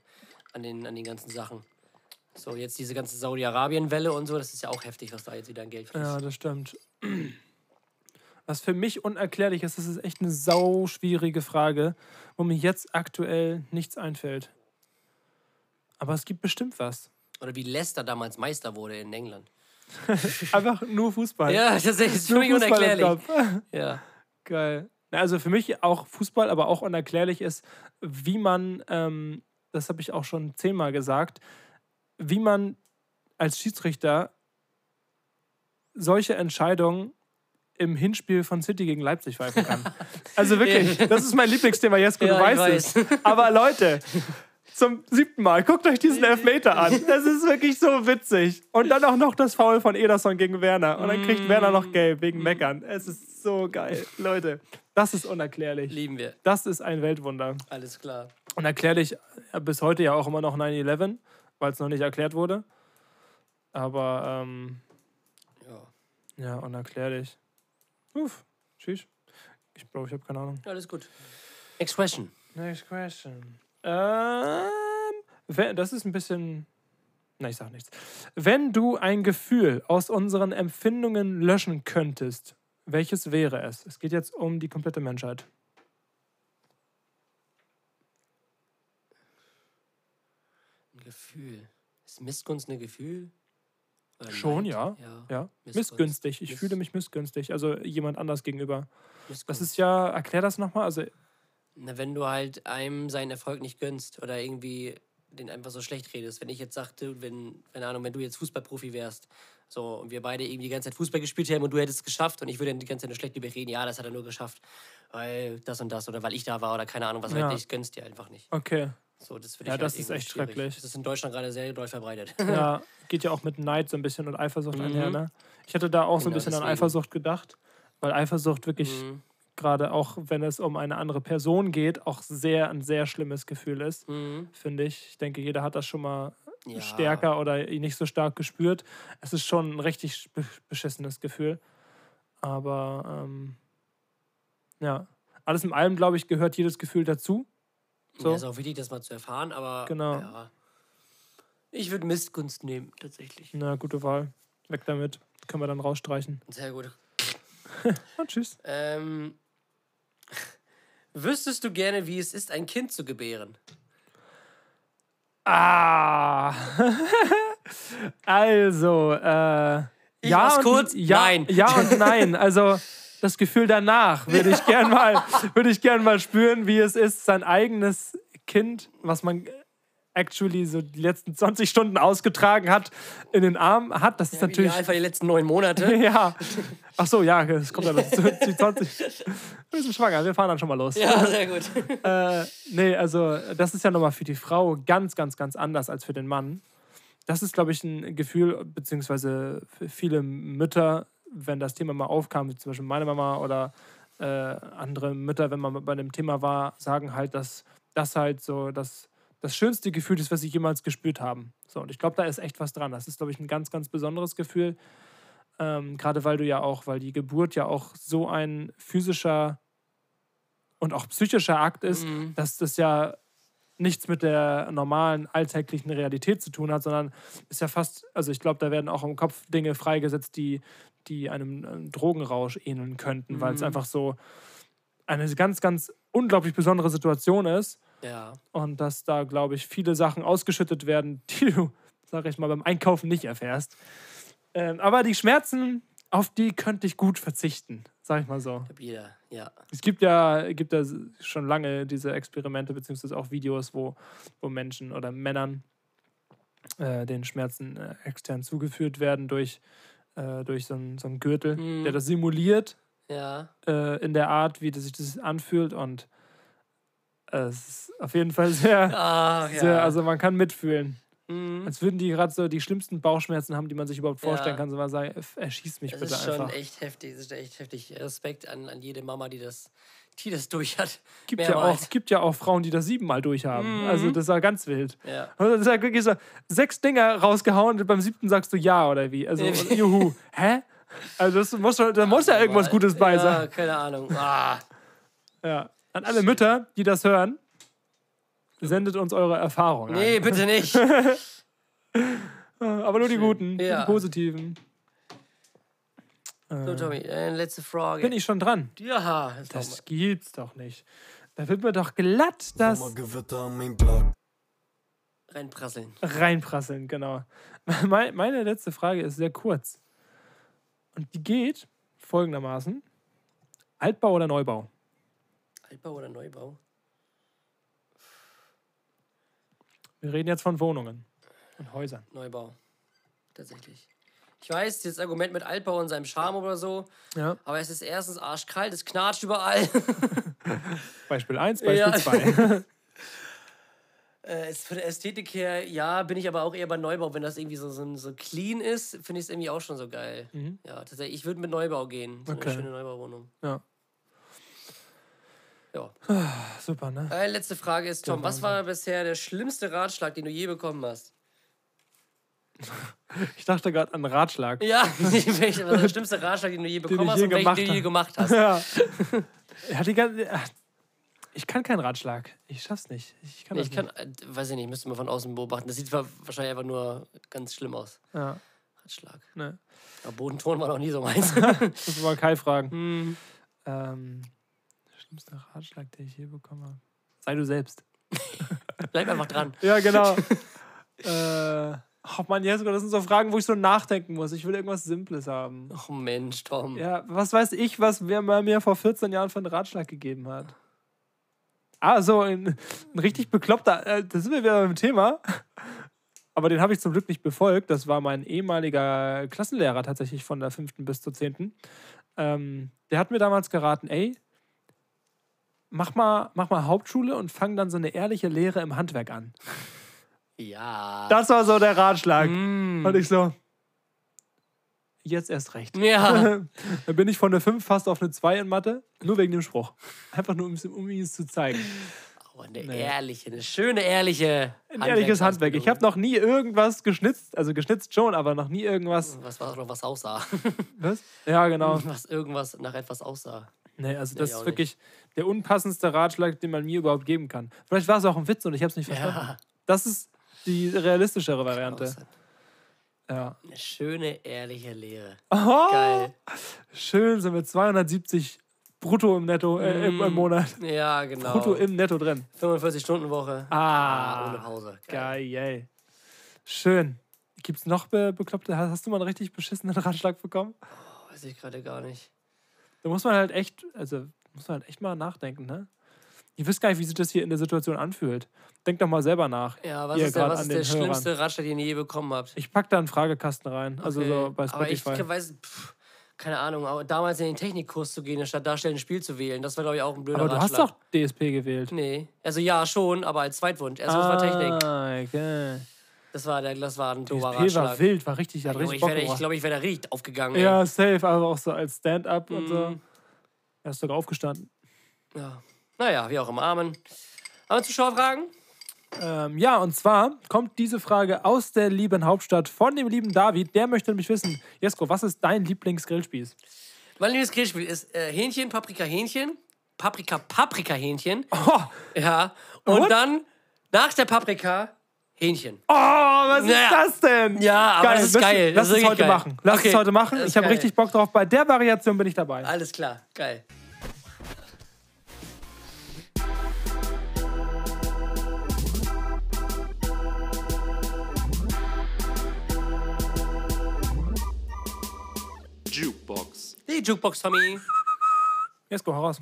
an den, an den ganzen Sachen. So, jetzt diese ganze Saudi-Arabien-Welle und so, das ist ja auch heftig, was da jetzt wieder an Geld fließt. Ja, das stimmt. was für mich unerklärlich ist, das ist echt eine sau schwierige Frage, wo mir jetzt aktuell nichts einfällt. Aber es gibt bestimmt was. Oder wie Leicester damals Meister wurde in England. Einfach nur Fußball. Ja, das ist für mich unerklärlich. Ja. Geil. Also für mich auch Fußball, aber auch unerklärlich ist, wie man, ähm, das habe ich auch schon zehnmal gesagt, wie man als Schiedsrichter solche Entscheidungen im Hinspiel von City gegen Leipzig pfeifen kann. Also wirklich, das ist mein Lieblingsthema, Jesko, du Ja, ich weißt es. Aber Leute, zum siebten Mal, guckt euch diesen Elfmeter an. Das ist wirklich so witzig. Und dann auch noch das Foul von Ederson gegen Werner. Und dann kriegt Werner noch gelb wegen Meckern. Es ist so geil. Leute, das ist unerklärlich. Lieben wir. Das ist ein Weltwunder. Alles klar. Unerklärlich bis heute ja auch immer noch 9-11, weil es noch nicht erklärt wurde. Aber ähm, Ja. ja, unerklärlich. Uff, tschüss. Ich glaube, ich habe keine Ahnung. Alles gut. Next question. Next question. Ähm, wenn, das ist ein bisschen. Na, ich sag nichts. Wenn du ein Gefühl aus unseren Empfindungen löschen könntest, welches wäre es? Es geht jetzt um die komplette Menschheit. Ein Gefühl. Ist Missgunst ein Gefühl? Oder Schon, Neid? ja. ja. Ja, Missgunst. missgünstig. Ich Miss- fühle mich missgünstig. Also jemand anders gegenüber. Missgunst. Das ist ja, erklär das nochmal. Also, Na, wenn du halt einem seinen Erfolg nicht gönnst oder irgendwie den einfach so schlecht redest. Wenn ich jetzt sagte, wenn, keine Ahnung, wenn du jetzt Fußballprofi wärst, so, und wir beide irgendwie die ganze Zeit Fußball gespielt hätten und du hättest es geschafft und ich würde dann die ganze Zeit nur schlecht über dich reden, ja, das hat er nur geschafft, weil das und das oder weil ich da war oder keine Ahnung, was Ja. halt ich gönnst dir einfach nicht. okay. So, das Ja, das halt ist echt schwierig. schrecklich. Das ist in Deutschland gerade sehr doll verbreitet. Ja, geht ja auch mit Neid so ein bisschen und Eifersucht Mhm. einher, ne? Ich hatte da auch so ein Genau, bisschen an deswegen. Eifersucht gedacht, weil Eifersucht wirklich Mhm. gerade auch, wenn es um eine andere Person geht, auch sehr ein sehr schlimmes Gefühl ist, Mhm. finde ich. Ich denke, jeder hat das schon mal Ja. stärker oder nicht so stark gespürt. Es ist schon ein richtig be- beschissenes Gefühl. Aber ähm, ja, alles in allem, glaube ich, gehört jedes Gefühl dazu. So. Ja, ist auch wichtig, das mal zu erfahren, aber Genau. ja. Ich würde Missgunst nehmen, tatsächlich. Na, gute Wahl. Weg damit. Können wir dann rausstreichen. Sehr gut. Und tschüss. Ähm, wüsstest du gerne, wie es ist, ein Kind zu gebären? Ah. also, äh. Ich ja und, kurz. Ja, Nein. Ja und nein. Also, das Gefühl danach würde ich gern mal, würde ich gern mal spüren, wie es ist, sein eigenes Kind, was man actually so die letzten 20 Stunden ausgetragen hat, in den Arm hat. Das ist natürlich. Einfach die letzten neun Monate. Ja. Ach so, ja, das kommt ja noch zu, zu 20. Wir sind schwanger, wir fahren dann schon mal los. Ja, sehr gut. Äh, nee, also das ist ja nochmal für die Frau ganz, ganz, ganz anders als für den Mann. Das ist, glaube ich, ein Gefühl, beziehungsweise für viele Mütter, wenn das Thema mal aufkam, wie zum Beispiel meine Mama oder äh, andere Mütter, wenn man bei dem Thema war, sagen halt, dass das halt so das, das schönste Gefühl ist, was sie jemals gespürt haben. So, und ich glaube, da ist echt was dran. Das ist, glaube ich, ein ganz, ganz besonderes Gefühl. Ähm, Gerade weil du ja auch, weil die Geburt ja auch so ein physischer und auch psychischer Akt ist, Mhm. dass das ja nichts mit der normalen alltäglichen Realität zu tun hat, sondern ist ja fast, also ich glaube, da werden auch im Kopf Dinge freigesetzt, die, die einem äh, Drogenrausch ähneln könnten, weil es Mhm. einfach so eine ganz, ganz unglaublich besondere Situation ist Ja. und dass da, glaube ich, viele Sachen ausgeschüttet werden, die du, sag ich mal, beim Einkaufen nicht erfährst. Ähm, aber die Schmerzen, auf die könnte ich gut verzichten, sag ich mal so. Jeder. Ja. Es gibt ja, gibt ja schon lange diese Experimente, beziehungsweise auch Videos, wo, wo Menschen oder Männern äh, den Schmerzen äh, extern zugeführt werden durch, äh, durch so einen, so einen Gürtel, Mhm. der das simuliert Ja. äh, in der Art, wie das sich das anfühlt. Und es ist auf jeden Fall sehr, Ah, ja. sehr also man kann mitfühlen. Mhm. Als würden die gerade so die schlimmsten Bauchschmerzen haben, die man sich überhaupt vorstellen Ja. kann. So mal sagen, "F- erschieß mich Das bitte ist schon einfach. echt heftig. Das ist echt heftig. Respekt an, an jede Mama, die das, die das durch hat. Gibt ja, auch, gibt ja auch Frauen, die das siebenmal durchhaben. Mhm. Also das war ganz wild. Ja. Das ist ja wirklich so, sechs Dinger rausgehauen und beim siebten sagst du ja oder wie? Also juhu. Hä? Also das muss, da muss ja irgendwas Gutes bei ja, sein. keine Ahnung. Ah. Ja. An alle Mütter, die das hören, sendet uns eure Erfahrungen. Nee, ein. bitte nicht. Aber nur die guten, Ja. die positiven. So, Tommy, äh, letzte Frage. Bin ich schon dran? Ja, das Das gibt's doch nicht. Da wird mir doch glatt das reinprasseln. reinprasseln, genau. Mei- Meine letzte Frage ist sehr kurz. Und die geht folgendermaßen. Altbau oder Neubau? Altbau oder Neubau? Wir reden jetzt von Wohnungen und Häusern. Neubau. Tatsächlich. Ich weiß, das Argument mit Altbau und seinem Charme oder so, Ja. aber es ist erstens arschkalt, es knatscht überall. Beispiel 1, Beispiel Ja. 2. äh, ist von der Ästhetik her, ja, bin ich aber auch eher bei Neubau. Wenn das irgendwie so, so, so clean ist, finde ich es irgendwie auch schon so geil. Ja, tatsächlich, ich würde mit Neubau gehen. So Okay. eine schöne Neubauwohnung. ja. Ja. Super, ne? Äh, letzte Frage ist, Tom, was war bisher der schlimmste Ratschlag, den du je bekommen hast? Ich dachte gerade an Ratschlag. Ja, welcher war der schlimmste Ratschlag, den du je bekommen hast je und welchen du je gemacht hast? Ja. Hat die ganze, ach, ich kann keinen Ratschlag. Ich schaff's nicht. Ich kann Nee, ich kann, äh, weiß ich nicht, müsste man von außen beobachten. Das sieht wahrscheinlich einfach nur ganz schlimm aus. nicht. Ja. Ratschlag. Ne. Aber Bodenton war noch nie so meins. Das war Kai fragen. Hm. Ähm, schlimmster Ratschlag, den ich je bekommen habe. Sei du selbst. Bleib einfach dran. Ja, genau. äh, oh Mann, Jesko, das sind so Fragen, wo ich so nachdenken muss. Ich will irgendwas Simples haben. Oh Mensch, Tom. Ja, was weiß ich, was wer mir vor 14 Jahren für einen Ratschlag gegeben hat. Ah, so ein, ein richtig bekloppter, äh, da sind wir wieder beim Thema. Aber den habe ich zum Glück nicht befolgt. Das war mein ehemaliger Klassenlehrer tatsächlich von der 5. bis zur 10. Ähm, der hat mir damals geraten, ey, mach mal, mach mal Hauptschule und fang dann so eine ehrliche Lehre im Handwerk an. Ja. Das war so der Ratschlag. Mm. Und ich so, jetzt erst recht. Ja. Dann bin ich von der 5 fast auf eine 2 in Mathe, nur wegen dem Spruch. Einfach nur, um, es- zu zeigen. Oh, eine ehrliche, eine schöne, ehrliche. Ein ehrliches Handwerk. Ich habe noch nie irgendwas geschnitzt, also geschnitzt schon, aber noch nie irgendwas. Was war noch was aussah. Was? Ja, genau. Was irgendwas nach etwas aussah. Nee, also Nee, das ist wirklich der unpassendste Ratschlag, den man mir überhaupt geben kann. Vielleicht war es auch ein Witz und ich habe es nicht verstanden. Ja. Das ist die realistischere Variante. Ja. Eine schöne, ehrliche Lehre. Oh, Geil. Schön sind wir 270 brutto im Netto, äh, im, im Monat. Ja, genau. Brutto im Netto drin. 45-Stunden-Woche. Ah, ohne Pause. Geil. Geil. Schön. Gibt's noch be bekloppte? Hast hast du mal einen richtig beschissenen Ratschlag bekommen? Weiß ich gerade gar nicht. Da muss man halt echt, also muss man halt echt mal nachdenken, ne? Ihr wisst gar nicht, wie sich das hier in der Situation anfühlt. Denkt doch mal selber nach. Ja, was ist der, was ist der schlimmste Ratschlag, den ihr je bekommen habt? Ich pack da einen Fragekasten rein. Also Okay. so bei Aber ich Spotify. weiß, pff, keine Ahnung, aber damals in den Technikkurs zu gehen, statt darstellen ein Spiel zu wählen, das war, glaube ich, auch ein blöder Aber du hast Ratschlag. doch DSP gewählt. Nee. Also ja, schon, aber als Zweitwunsch. Erst ah. war Technik. Okay. Das war, der, das war ein doofer DSP war Ratschlag. wild, war richtig, hat richtig ich Bock ich glaube, ich wäre da richtig aufgegangen. ey. Ja, safe, aber auch so als Stand-up und so. Mhm. Er ist sogar aufgestanden. ja. Naja, wie auch im Amen. Haben wir Zuschauerfragen? Ähm, ja, und zwar kommt diese Frage aus der lieben Hauptstadt von dem lieben David. Der möchte nämlich wissen, Jesko, was ist dein Lieblingsgrillspieß? Mein liebes Grillspiel ist äh, Hähnchen, Paprika, Hähnchen. Paprika, Paprika, Hähnchen. Oh, Ja. Und What? dann nach der Paprika Hähnchen. oh was Naja. ist das denn? Ja, aber das ist Lass- geil. Lass Das ist es heute geil. machen. Lass Okay, es heute machen. Ich habe geil. richtig Bock drauf. Bei der Variation bin ich dabei. Alles klar, geil. Jukebox. Die Jukebox, Tommy. Jesko, hau raus.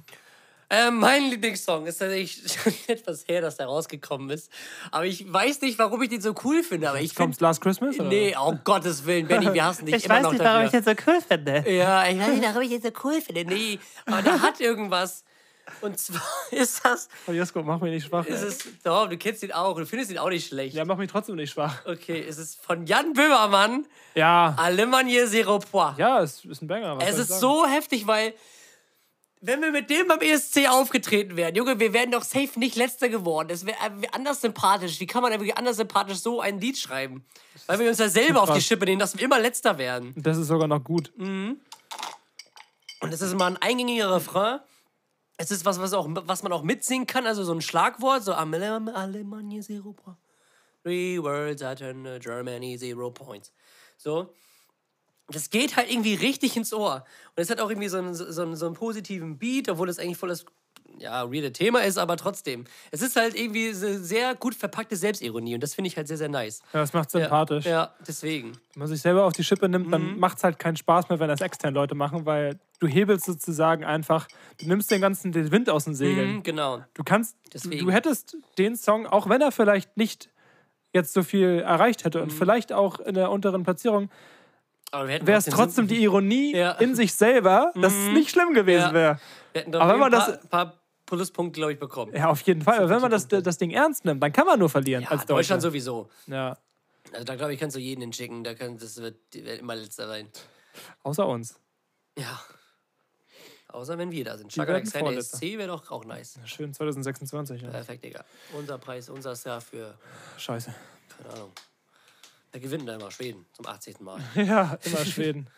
Ähm, mein Lieblingssong ist tatsächlich schon etwas her, dass der rausgekommen ist. Aber ich weiß nicht, warum ich den so cool finde. Aber ich Kommt's finde. Last Christmas? Oder? Nee, oh Gottes Willen, Benny, wir hassen dich immer noch dafür. den so cool finde. Ja, ich weiß nicht, warum ich den so cool finde. Nee, aber der hat irgendwas. Und zwar ist das. Oh, Jesko, mach mich nicht schwach. Ist es, doch, du kennst ihn auch. Du findest ihn auch nicht schlecht. Ja, mach mich trotzdem nicht schwach. Okay, es ist von Jan Böhmermann. Ja. Alemannier Zero Pois. Ja, es ist ein Banger. was Es ich ist sagen? so heftig, weil wenn wir mit dem beim ESC aufgetreten wären, Junge, wir wären doch safe nicht letzter geworden. Es wäre äh, anders sympathisch. Wie kann man wirklich anders sympathisch so ein Lied schreiben? Weil wir uns ja selber auf die. Schippe nehmen, dass wir immer letzter werden. Das ist sogar noch gut. Und es ist mal ein eingängiger Refrain. Es ist was, was, auch, was man auch mitsingen kann, also so ein Schlagwort, so Alem- Alemannia zero points. Three words that turn Germany zero points. So. Das geht halt irgendwie richtig ins Ohr. Und es hat auch irgendwie so einen, so, einen, so einen positiven Beat, obwohl es eigentlich voll das ja, weirde Thema ist, aber trotzdem. Es ist halt irgendwie eine sehr gut verpackte Selbstironie und das finde ich halt sehr, sehr nice. Ja, das macht sympathisch. Ja, ja deswegen. Wenn man sich selber auf die Schippe nimmt, dann macht es halt keinen Spaß mehr, wenn das extern Leute machen, weil du hebelst sozusagen einfach, du nimmst den ganzen den Wind aus den Segeln. Mhm, genau. Du kannst, Deswegen. du hättest den Song, auch wenn er vielleicht nicht jetzt so viel erreicht hätte und vielleicht auch in der unteren Platzierung, wäre es trotzdem- die Ironie Ja. in sich selber, dass es nicht schlimm gewesen Ja. wäre. Wir hätten doch Aber wenn man ein das- paar, paar Pluspunkte, glaube ich, bekommen. Ja, auf jeden Fall. Aber wenn man das, das Ding ernst nimmt, dann kann man nur verlieren Ja, als Deutschland Deutscher. sowieso. Ja, Also da glaube ich, kannst du jeden hinschicken. Da kann, das wird, wird immer letzter sein. außer uns. Ja. Außer wenn wir da sind. SC wäre doch auch nice. Schön 2026. Ja. Perfekt, Digga. Unser Preis, unser Jahr für, Scheiße. keine Ahnung. Da gewinnen da immer Schweden zum 80. Mal. Ja, immer Schweden.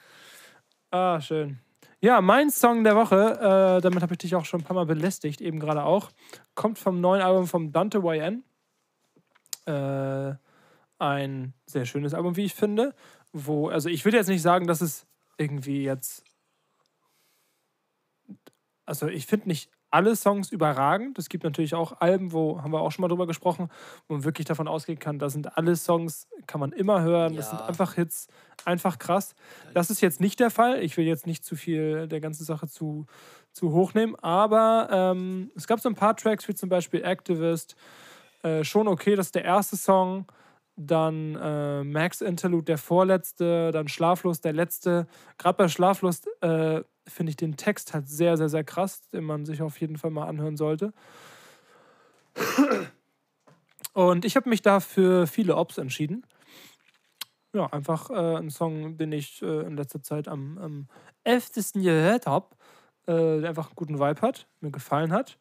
Ah, schön. Ja, mein Song der Woche, äh, damit habe ich dich auch schon ein paar Mal belästigt, eben gerade auch, kommt vom neuen Album vom Dante YN. Äh, ein sehr schönes Album, wie ich finde. Wo, also ich würde jetzt nicht sagen, dass es irgendwie jetzt. Also ich finde nicht alle Songs überragend. Es gibt natürlich auch Alben, wo, haben wir auch schon mal drüber gesprochen, wo man wirklich davon ausgehen kann, da sind alle Songs, kann man immer hören. Das Ja. sind einfach Hits, einfach krass. Das ist jetzt nicht der Fall. Ich will jetzt nicht zu viel der ganzen Sache zu, zu hoch nehmen, aber ähm, es gab so ein paar Tracks, wie zum Beispiel Activist, äh, schon okay, das ist der erste Song. Dann äh, Max Interlude, der vorletzte, dann Schlaflos, der letzte. Gerade bei Schlaflos äh, finde ich den Text halt sehr, sehr, sehr krass, den man sich auf jeden Fall mal anhören sollte. Und ich habe mich da für viele Ops entschieden. Ja, einfach äh, ein Song, den ich äh, in letzter Zeit am, am öftesten gehört habe, äh, der einfach einen guten Vibe hat, mir gefallen hat.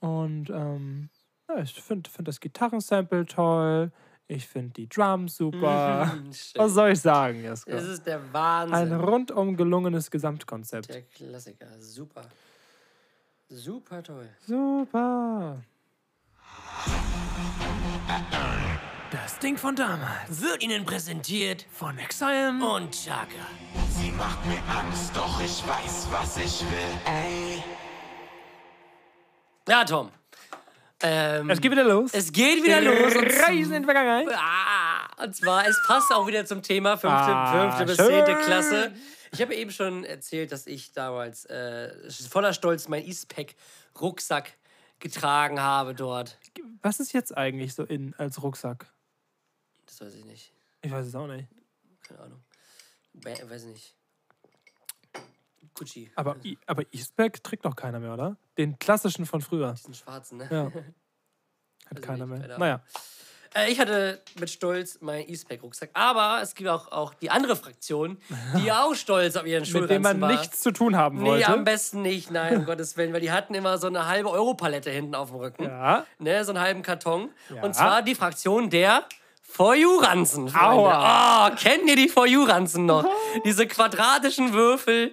Und ähm, ja, ich finde find das Gitarrensample toll. Ich finde die Drums super. Mhm. Was soll ich sagen, Jesko? Das ist der Ein Wahnsinn. rundum gelungenes Gesamtkonzept. Der Klassiker. Super. Super toll. Super. Das Ding von damals. Wird Ihnen präsentiert Von Exile. und Chaka. Sie macht mir Angst, doch ich weiß, was ich will. Ey. Ja, Tom. Ähm, Es geht wieder los. es geht wieder los. Und Reisen in die Vergangenheit. Ah, und zwar, es passt auch wieder zum Thema fünfte, Ah, fünfte bis schön. zehnte Klasse. Ich habe eben schon erzählt, dass ich damals äh, voller Stolz meinen Eastpack-Rucksack getragen habe dort. Was ist jetzt eigentlich so in als Rucksack? Das weiß ich nicht. Ich weiß es auch nicht. Keine Ahnung. Weiß nicht. Gucci. Aber, I- aber Eastpack trägt doch keiner mehr, oder? Den klassischen von früher. Diesen schwarzen, ne? Ja. Hat Also keiner mehr. Naja. Äh, ich hatte mit Stolz meinen Eastpack-Rucksack. Aber es gibt auch, auch die andere Fraktion, die auch stolz auf ihren Mit dem Schulranzen man war. nichts zu tun haben Nee, wollte. am besten nicht, nein, um Gottes Willen, weil die hatten immer so eine halbe Europalette hinten auf dem Rücken. ja. Ne, so einen halben Karton. Ja. Und zwar die Fraktion der For You-Ranzen. Aua. Oh, kennt ihr die For You-Ranzen noch? Diese quadratischen Würfel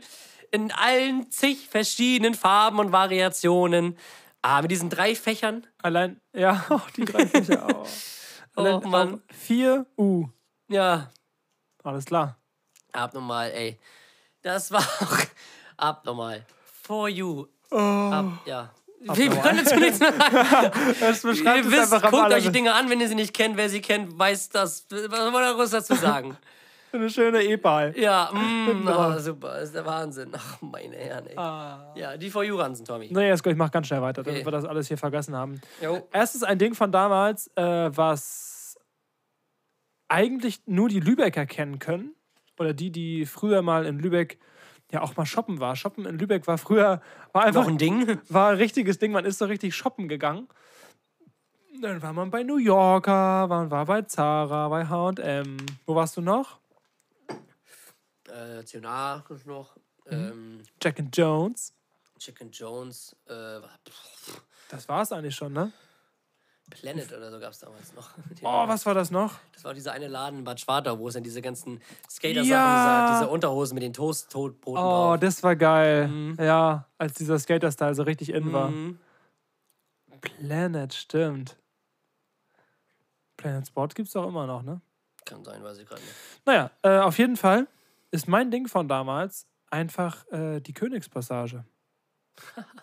in allen zig verschiedenen Farben und Variationen. Ah, mit diesen drei Fächern. Allein, ja, oh, die drei Fächer. Oh. Allein Oh, Mann. vier U. Ja, Alles klar. abnormal, ey. Das war auch abnormal. For You. Oh. Ab, ja. Wir können dazu nichts mehr sagen. Das beschreibt Ihr wisst, guckt euch die. Dinge an, wenn ihr sie nicht kennt. Wer sie kennt, weiß das. Was er groß dazu sagen? Eine schöne E-Ball. ja, mm, ah, super. Das ist der Wahnsinn. Ach, meine Herren, ey. Ah. Ja, die For You-Ranzen, Tommy. Nee, jetzt ich mach ganz schnell weiter, damit Okay. wir das alles hier vergessen haben. Jo. Erstes ein Ding von damals, äh, was eigentlich nur die Lübecker kennen können. Oder die, die früher mal in Lübeck ja auch mal shoppen war. Shoppen in Lübeck war früher war einfach Noch ein Ding. war ein richtiges Ding. Man ist so richtig shoppen gegangen. Dann war man bei New Yorker, man war bei Zara, bei H&M. Wo warst du noch? Äh, Cionar ist noch. Mhm. Ähm, Jack and Jones. Chicken Jones. Äh, Das war es eigentlich schon, ne? Planet oder so gab es damals noch. Oh, was war das noch? Das war dieser eine Laden in Bad Schwartau, wo es dann diese ganzen Skater-Sachen, Ja. diese, diese Unterhosen mit den Toast-Totbroten Oh, drauf. das war geil. Ja, als dieser Skater-Style so richtig in war. Mhm. Planet, stimmt. Planet Sport gibt es doch immer noch, ne? Kann sein, weiß ich gerade nicht. Naja, äh, auf jeden Fall ist mein Ding von damals einfach äh, die Königspassage.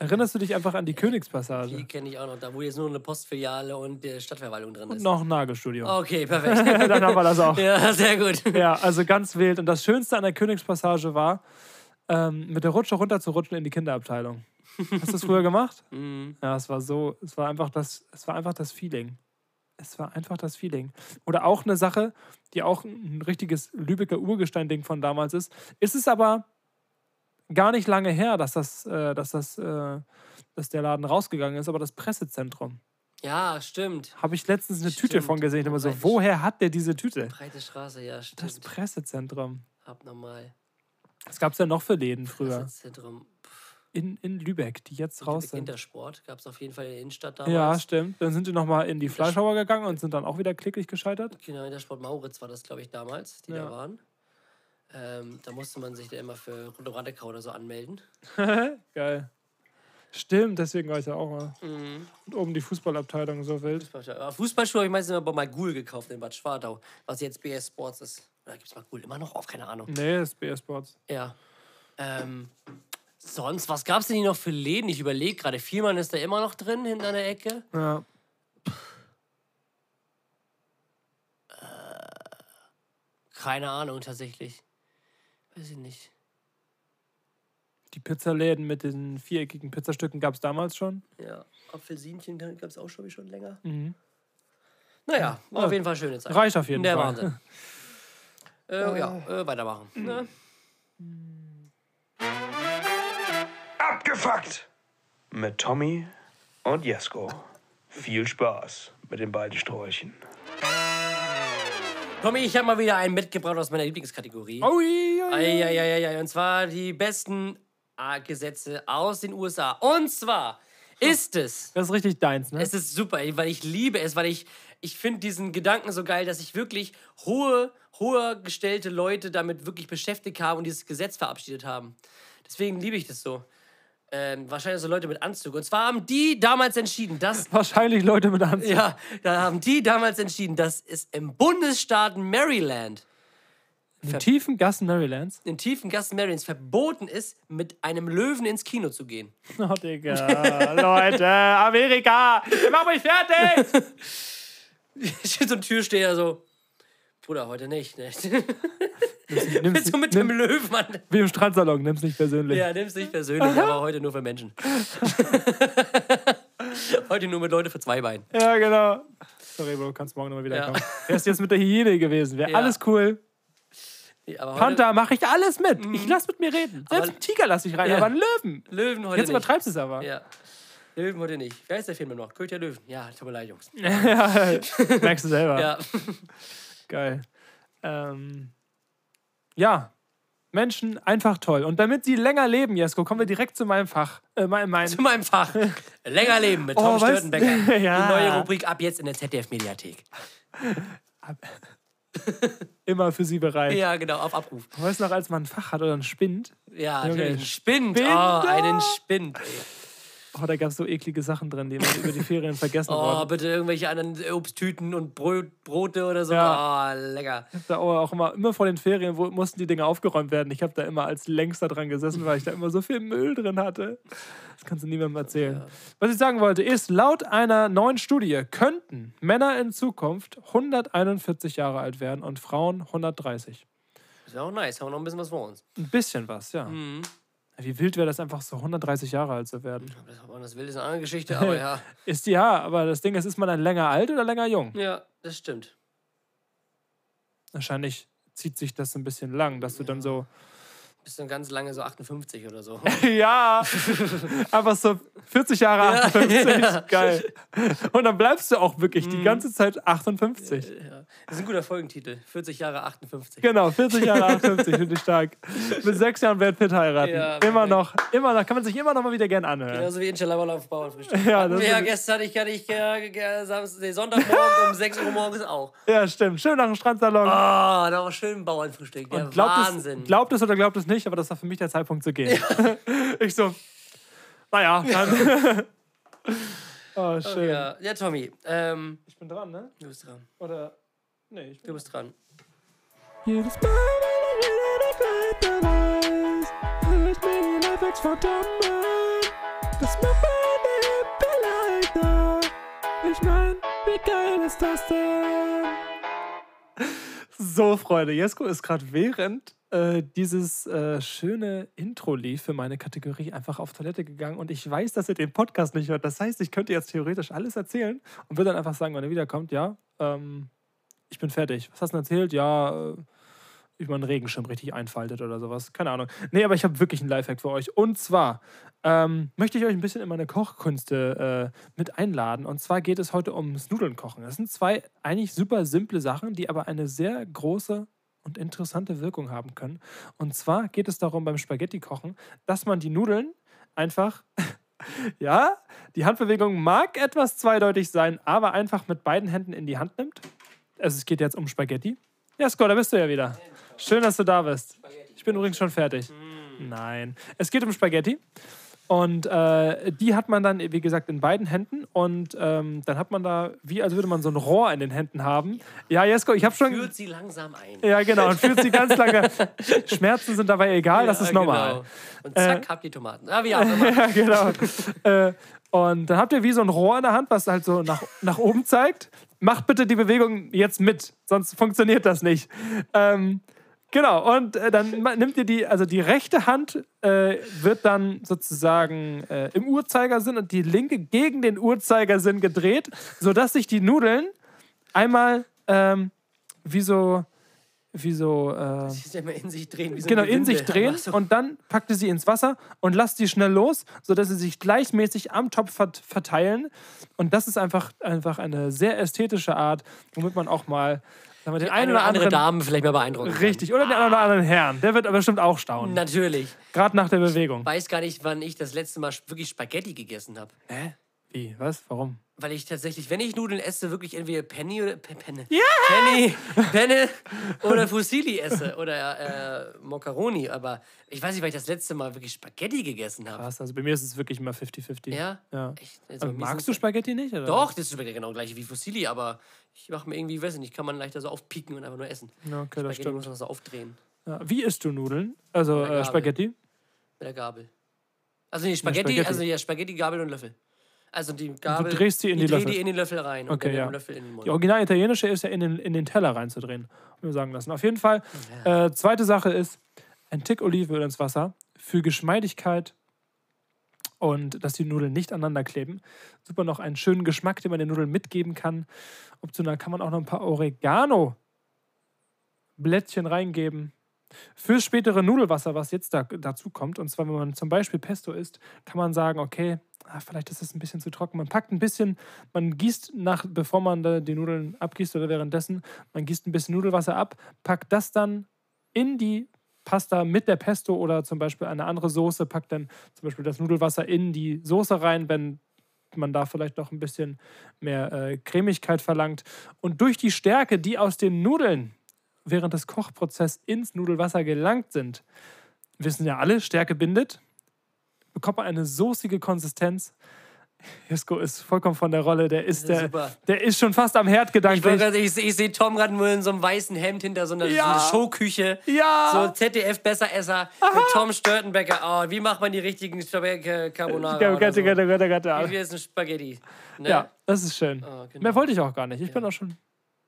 Erinnerst du dich einfach an die Die Königspassage? kenne ich auch noch. Da wo jetzt nur eine Postfiliale und die Stadtverwaltung drin Und ist. noch ein Nagelstudio. Okay, perfekt. Dann haben wir das auch. ja, sehr gut. Ja, also ganz wild. Und das Schönste an der Königspassage war, ähm, mit der Rutsche runterzurutschen in die Kinderabteilung. Hast du das früher gemacht? Mhm. Ja, es war so, es war einfach das, es war einfach das Feeling. Es war einfach das Feeling. Oder auch eine Sache, die auch ein richtiges Lübecker Urgestein-Ding von damals ist. Ist es aber gar nicht lange her, dass das, äh, dass das, äh, dass der Laden rausgegangen ist, aber das Pressezentrum. Ja, stimmt. Habe ich letztens eine Tüte Stimmt. von gesehen. Immer so, woher hat der diese Tüte? Breite Straße, ja, Das stimmt. Pressezentrum. Abnormal. Was gab es denn noch für Läden früher? Zentrum. In, in Lübeck, die jetzt raus sind. Intersport gab es auf jeden Fall in der Innenstadt damals. Ja, stimmt. Dann sind die nochmal in die Fleischhauer gegangen und sind dann auch wieder klicklich gescheitert. Genau, Intersport Mauritz war das, glaube ich, damals, die Ja. da waren. Ähm, da musste man sich da immer für Runde oder so anmelden. Geil. Stimmt, deswegen war ich ja auch mal. Mhm. Und oben die Fußballabteilung so wild. Fußballschuhe, Fußballschuhe habe ich meistens immer bei Magul gekauft in Bad Schwartau, was jetzt BS Sports ist. Oder gibt es Magul immer noch auf? Keine Ahnung. Nee, ist BS Sports. Ja. Ähm, sonst, was gab es denn hier noch für Läden? Ich überlege gerade. Vielmann ist da immer noch drin, hinten an der Ecke. Ja. Keine Ahnung, tatsächlich. Weiß ich nicht. Die Pizzaläden mit den viereckigen Pizzastücken gab es damals schon. Ja, Apfelsinchen gab es auch schon, schon länger. Mhm. Naja, war Ja. auf jeden Fall schöne Zeit. Reicht auf jeden Der Fall. Wahnsinn. äh, ja, äh, weitermachen. Ne? Abgefuckt! Mit Tommy und Jesko. Viel Spaß mit den beiden Sträuchen. Tommy, ich habe mal wieder einen mitgebracht aus meiner Lieblingskategorie. Ui, ui. Eieieiei, und zwar die besten Gesetze aus den USA. Und zwar ist es, Das ist richtig deins, ne? es ist super, weil ich liebe es, weil ich, ich finde diesen Gedanken so geil, dass sich wirklich hohe, hohe gestellte Leute damit wirklich beschäftigt haben und dieses Gesetz verabschiedet haben. Deswegen liebe ich das so. Ähm, wahrscheinlich so Leute mit Anzug. Und zwar haben die damals entschieden, dass Wahrscheinlich Leute mit Anzug. ja, da haben die damals entschieden, dass es im Bundesstaat Maryland In den tiefen Gassen Marylands. in tiefen Gassen Marylands verboten ist, mit einem Löwen ins Kino zu gehen. Oh, Digga. Leute, Amerika! Ich mach mich fertig! So ein Türsteher so, Bruder, heute nicht. Ne? Nimm's, so mit nimm, dem Löwen, Mann. wie im Strandsalon, nimm's nicht persönlich. Ja, nimm's nicht persönlich, aber heute nur für Menschen. heute nur mit Leuten für zwei Beinen. Ja, genau. Sorry, Bro, kannst morgen nochmal wiederkommen. Wärst jetzt mit der Hyäne gewesen, wäre Ja. alles cool. Nee, Panther mache ich alles mit. Ich lass mit mir reden. Selbst einen Tiger lasse ich rein, Ja. aber einen Löwen. Löwen heute Jetzt nicht. übertreibst du es aber. Ja. Löwen heute nicht. Wer ist der Film noch? König der Löwen. Ja, tut mir leid, Jungs. ja, merkst du selber. Ja. Geil. Ähm, ja, Menschen einfach toll. Und damit sie länger leben, Jesko, kommen wir direkt zu meinem Fach. Äh, mein, mein, Zu meinem Fach. Länger leben mit Oh, Tom weißt- Störtenbecker. Ja. Die neue Rubrik ab jetzt in der ZDF-Mediathek. immer für sie bereit. Ja, genau, auf Abruf. Weißt du noch, als man ein Fach hat oder einen Spind? Ja, Junge, natürlich. Ein Spind. Spind, Oh, einen Spind. Oh, da gab es so eklige Sachen drin, die immer über die Ferien vergessen Oh, wurden. bitte irgendwelche anderen Obsttüten und Brot, Brote oder so. Ja. Oh, lecker. Ich hab da auch immer, immer vor den Ferien wo, mussten die Dinge aufgeräumt werden. Ich habe da immer als längster dran gesessen, weil ich da immer so viel Müll drin hatte. Das kannst du niemandem erzählen. Was ich sagen wollte, ist, laut einer neuen Studie könnten Männer in Zukunft 141 Jahre alt werden und Frauen 130. Ist ja auch nice. Haben wir noch ein bisschen was vor uns. Ein bisschen was, ja. Mhm. Wie wild wäre das einfach so 130 Jahre alt zu werden? Das, das Wild ist eine andere Geschichte, aber ja. Ist ja, aber das Ding ist, ist man dann länger alt oder länger jung? Ja, das stimmt. Wahrscheinlich zieht sich das ein bisschen lang, dass du dann so Bist dann ganz lange so 58 oder so. Ja, einfach so 40 Jahre 58. Geil. Und dann bleibst du auch wirklich die ganze Zeit 58. Ja. Das ist ein guter Folgentitel. 40 Jahre 58. Genau, 40 Jahre 58, finde ich stark. Mit sechs Jahren Brad Pitt heiraten. Ja, immer noch, immer noch, kann man sich immer noch mal wieder gern anhören. Genauso wie Inshallah auf Bauernfrühstück. Ja, das ja gestern, ich kann ich äh, äh, Sonntagmorgen um 6 Uhr morgens auch. Ja, stimmt. Schön nach dem Strandsalon. Ah, da war schön Bauernfrühstück. Der Und glaubt Wahnsinn. es, glaubt es oder glaubt es nicht, aber das war für mich der Zeitpunkt zu gehen. ich so, naja, dann. oh, schön. ja. ja, Tommy, ähm, Ich bin dran, ne? du bist dran. Oder. Nee, ich bin Du bist dran. Jedes Mal, wenn ich wieder super nice. Hört mir die Lifehacks an. Das macht mein Leben leichter. Ich mein, wie geil ist das denn? So, Freunde, Jesko ist gerade während äh, dieses äh, schöne Intro lief für meine Kategorie einfach auf Toilette gegangen und ich weiß, dass er den Podcast nicht hört. Das heißt, ich könnte jetzt theoretisch alles erzählen und würde dann einfach sagen, wenn er wiederkommt, ja, ähm, ich bin fertig. Was hast du denn erzählt? Ja, äh, wie man einen Regenschirm richtig einfaltet oder sowas. Keine Ahnung. Nee, aber ich habe wirklich einen Lifehack für euch. Und zwar ähm, möchte ich euch ein bisschen in meine Kochkünste äh, mit einladen. Und zwar geht es heute ums Nudeln kochen. Das sind zwei eigentlich super simple Sachen, die aber eine sehr große und interessante Wirkung haben können. Und zwar geht es darum beim Spaghetti kochen, dass man die Nudeln einfach ja, die Handbewegung mag etwas zweideutig sein, aber einfach mit beiden Händen in die Hand nimmt. Also es geht jetzt um Spaghetti. Ja, Scott, da bist du ja wieder. Schön, dass du da bist. Ich bin übrigens schon fertig. Nein. Es geht um Spaghetti. Und äh, die hat man dann, wie gesagt, in beiden Händen. Und ähm, dann hat man da, wie als würde man so ein Rohr in den Händen haben. Ja, Jesko, ich habe schon. Führt sie langsam ein. Ja, genau. Und fühlt sie ganz lange. Schmerzen sind dabei egal, das Ja, ist normal. Genau. Und zack, habt ihr Tomaten. Ah, wie auch immer. Ja, genau. äh, und dann habt ihr wie so ein Rohr in der Hand, was halt so nach, nach oben zeigt. Macht bitte die Bewegung jetzt mit, sonst funktioniert das nicht. Ähm, genau, und äh, dann nimmt ihr die, also die rechte Hand äh, wird dann sozusagen äh, im Uhrzeigersinn und die linke gegen den Uhrzeigersinn gedreht, sodass sich die Nudeln einmal ähm, wie so, wie so, äh, ja immer in sich drehen. Wie so genau in sich drehen so- und dann packt ihr sie ins Wasser und lasst sie schnell los, sodass sie sich gleichmäßig am Topf vert- verteilen. Und das ist einfach, einfach eine sehr ästhetische Art, womit man auch mal sagen wir, den einen eine oder andere anderen Dame vielleicht mal beeindrucken. kann. richtig oder den einen oder anderen Herrn, der wird aber bestimmt auch staunen, Natürlich. gerade nach der Bewegung. Weiß gar nicht, wann ich das letzte Mal wirklich Spaghetti gegessen habe. Hä? Wie? Was? Warum? Weil ich tatsächlich, wenn ich Nudeln esse, wirklich entweder Penny oder Pe- Penne. Penny, Penne oder Fusilli esse oder äh, Macaroni. Aber ich weiß nicht, weil ich das letzte Mal wirklich Spaghetti gegessen habe. Krass, also bei mir ist es wirklich immer 50-50. Ja? ja. Echt? Also magst du Spaghetti nicht? Oder? Doch, das ist genau gleich wie Fusilli, aber ich mache mir irgendwie, weiß ich nicht, kann man leichter so aufpieken und einfach nur essen. Ja, okay, das Spaghetti muss stimmt. man so aufdrehen Ja. Wie isst du Nudeln? Also äh. Spaghetti? mit der Gabel. Also nee, Spaghetti, Spaghetti. also ja, Spaghetti, Gabel und Löffel. Also die Gabel. drehst sie in die dreh Löffel. die in den Löffel rein Okay, ja. den Löffel in den Mund. Die original italienische ist ja in den, in den Teller reinzudrehen, haben wir sagen lassen. Auf jeden Fall. Äh, zweite Sache ist, ein Tick Olivenöl ins Wasser für Geschmeidigkeit und dass die Nudeln nicht aneinander kleben. Super noch einen schönen Geschmack, den man den Nudeln mitgeben kann. Optional kann man auch noch ein paar Oregano-Blättchen reingeben. Fürs spätere Nudelwasser, was jetzt da, dazu kommt, und zwar, wenn man zum Beispiel Pesto isst, kann man sagen, okay, ah, vielleicht ist es ein bisschen zu trocken. Man packt ein bisschen, man gießt nach, bevor man da die Nudeln abgießt oder währenddessen, man gießt ein bisschen Nudelwasser ab, packt das dann in die Pasta mit der Pesto oder zum Beispiel eine andere Soße, packt dann zum Beispiel das Nudelwasser in die Soße rein, wenn man da vielleicht noch ein bisschen mehr äh, Cremigkeit verlangt. Und durch die Stärke, die aus den Nudeln während des Kochprozesses ins Nudelwasser gelangt sind, wissen ja alle, Stärke bindet, bekommt man eine soßige Konsistenz. Jesko ist vollkommen von der Rolle, der ist, der, super. der ist schon fast am Herd Ich, gedanklich. grad- ich, ich sehe Tom gerade nur in so einem weißen Hemd hinter so einer, so Ja. einer Showküche. Ja. So ZDF-Besseresser mit Tom Störtenbecker. Oh, wie macht man die richtigen Carbonara? Gatte, gatte, so? gatte, gatte, ist ein Spaghetti? Ne? Ja, das ist schön. Oh, genau. Mehr wollte ich auch gar nicht. Ich bin auch schon,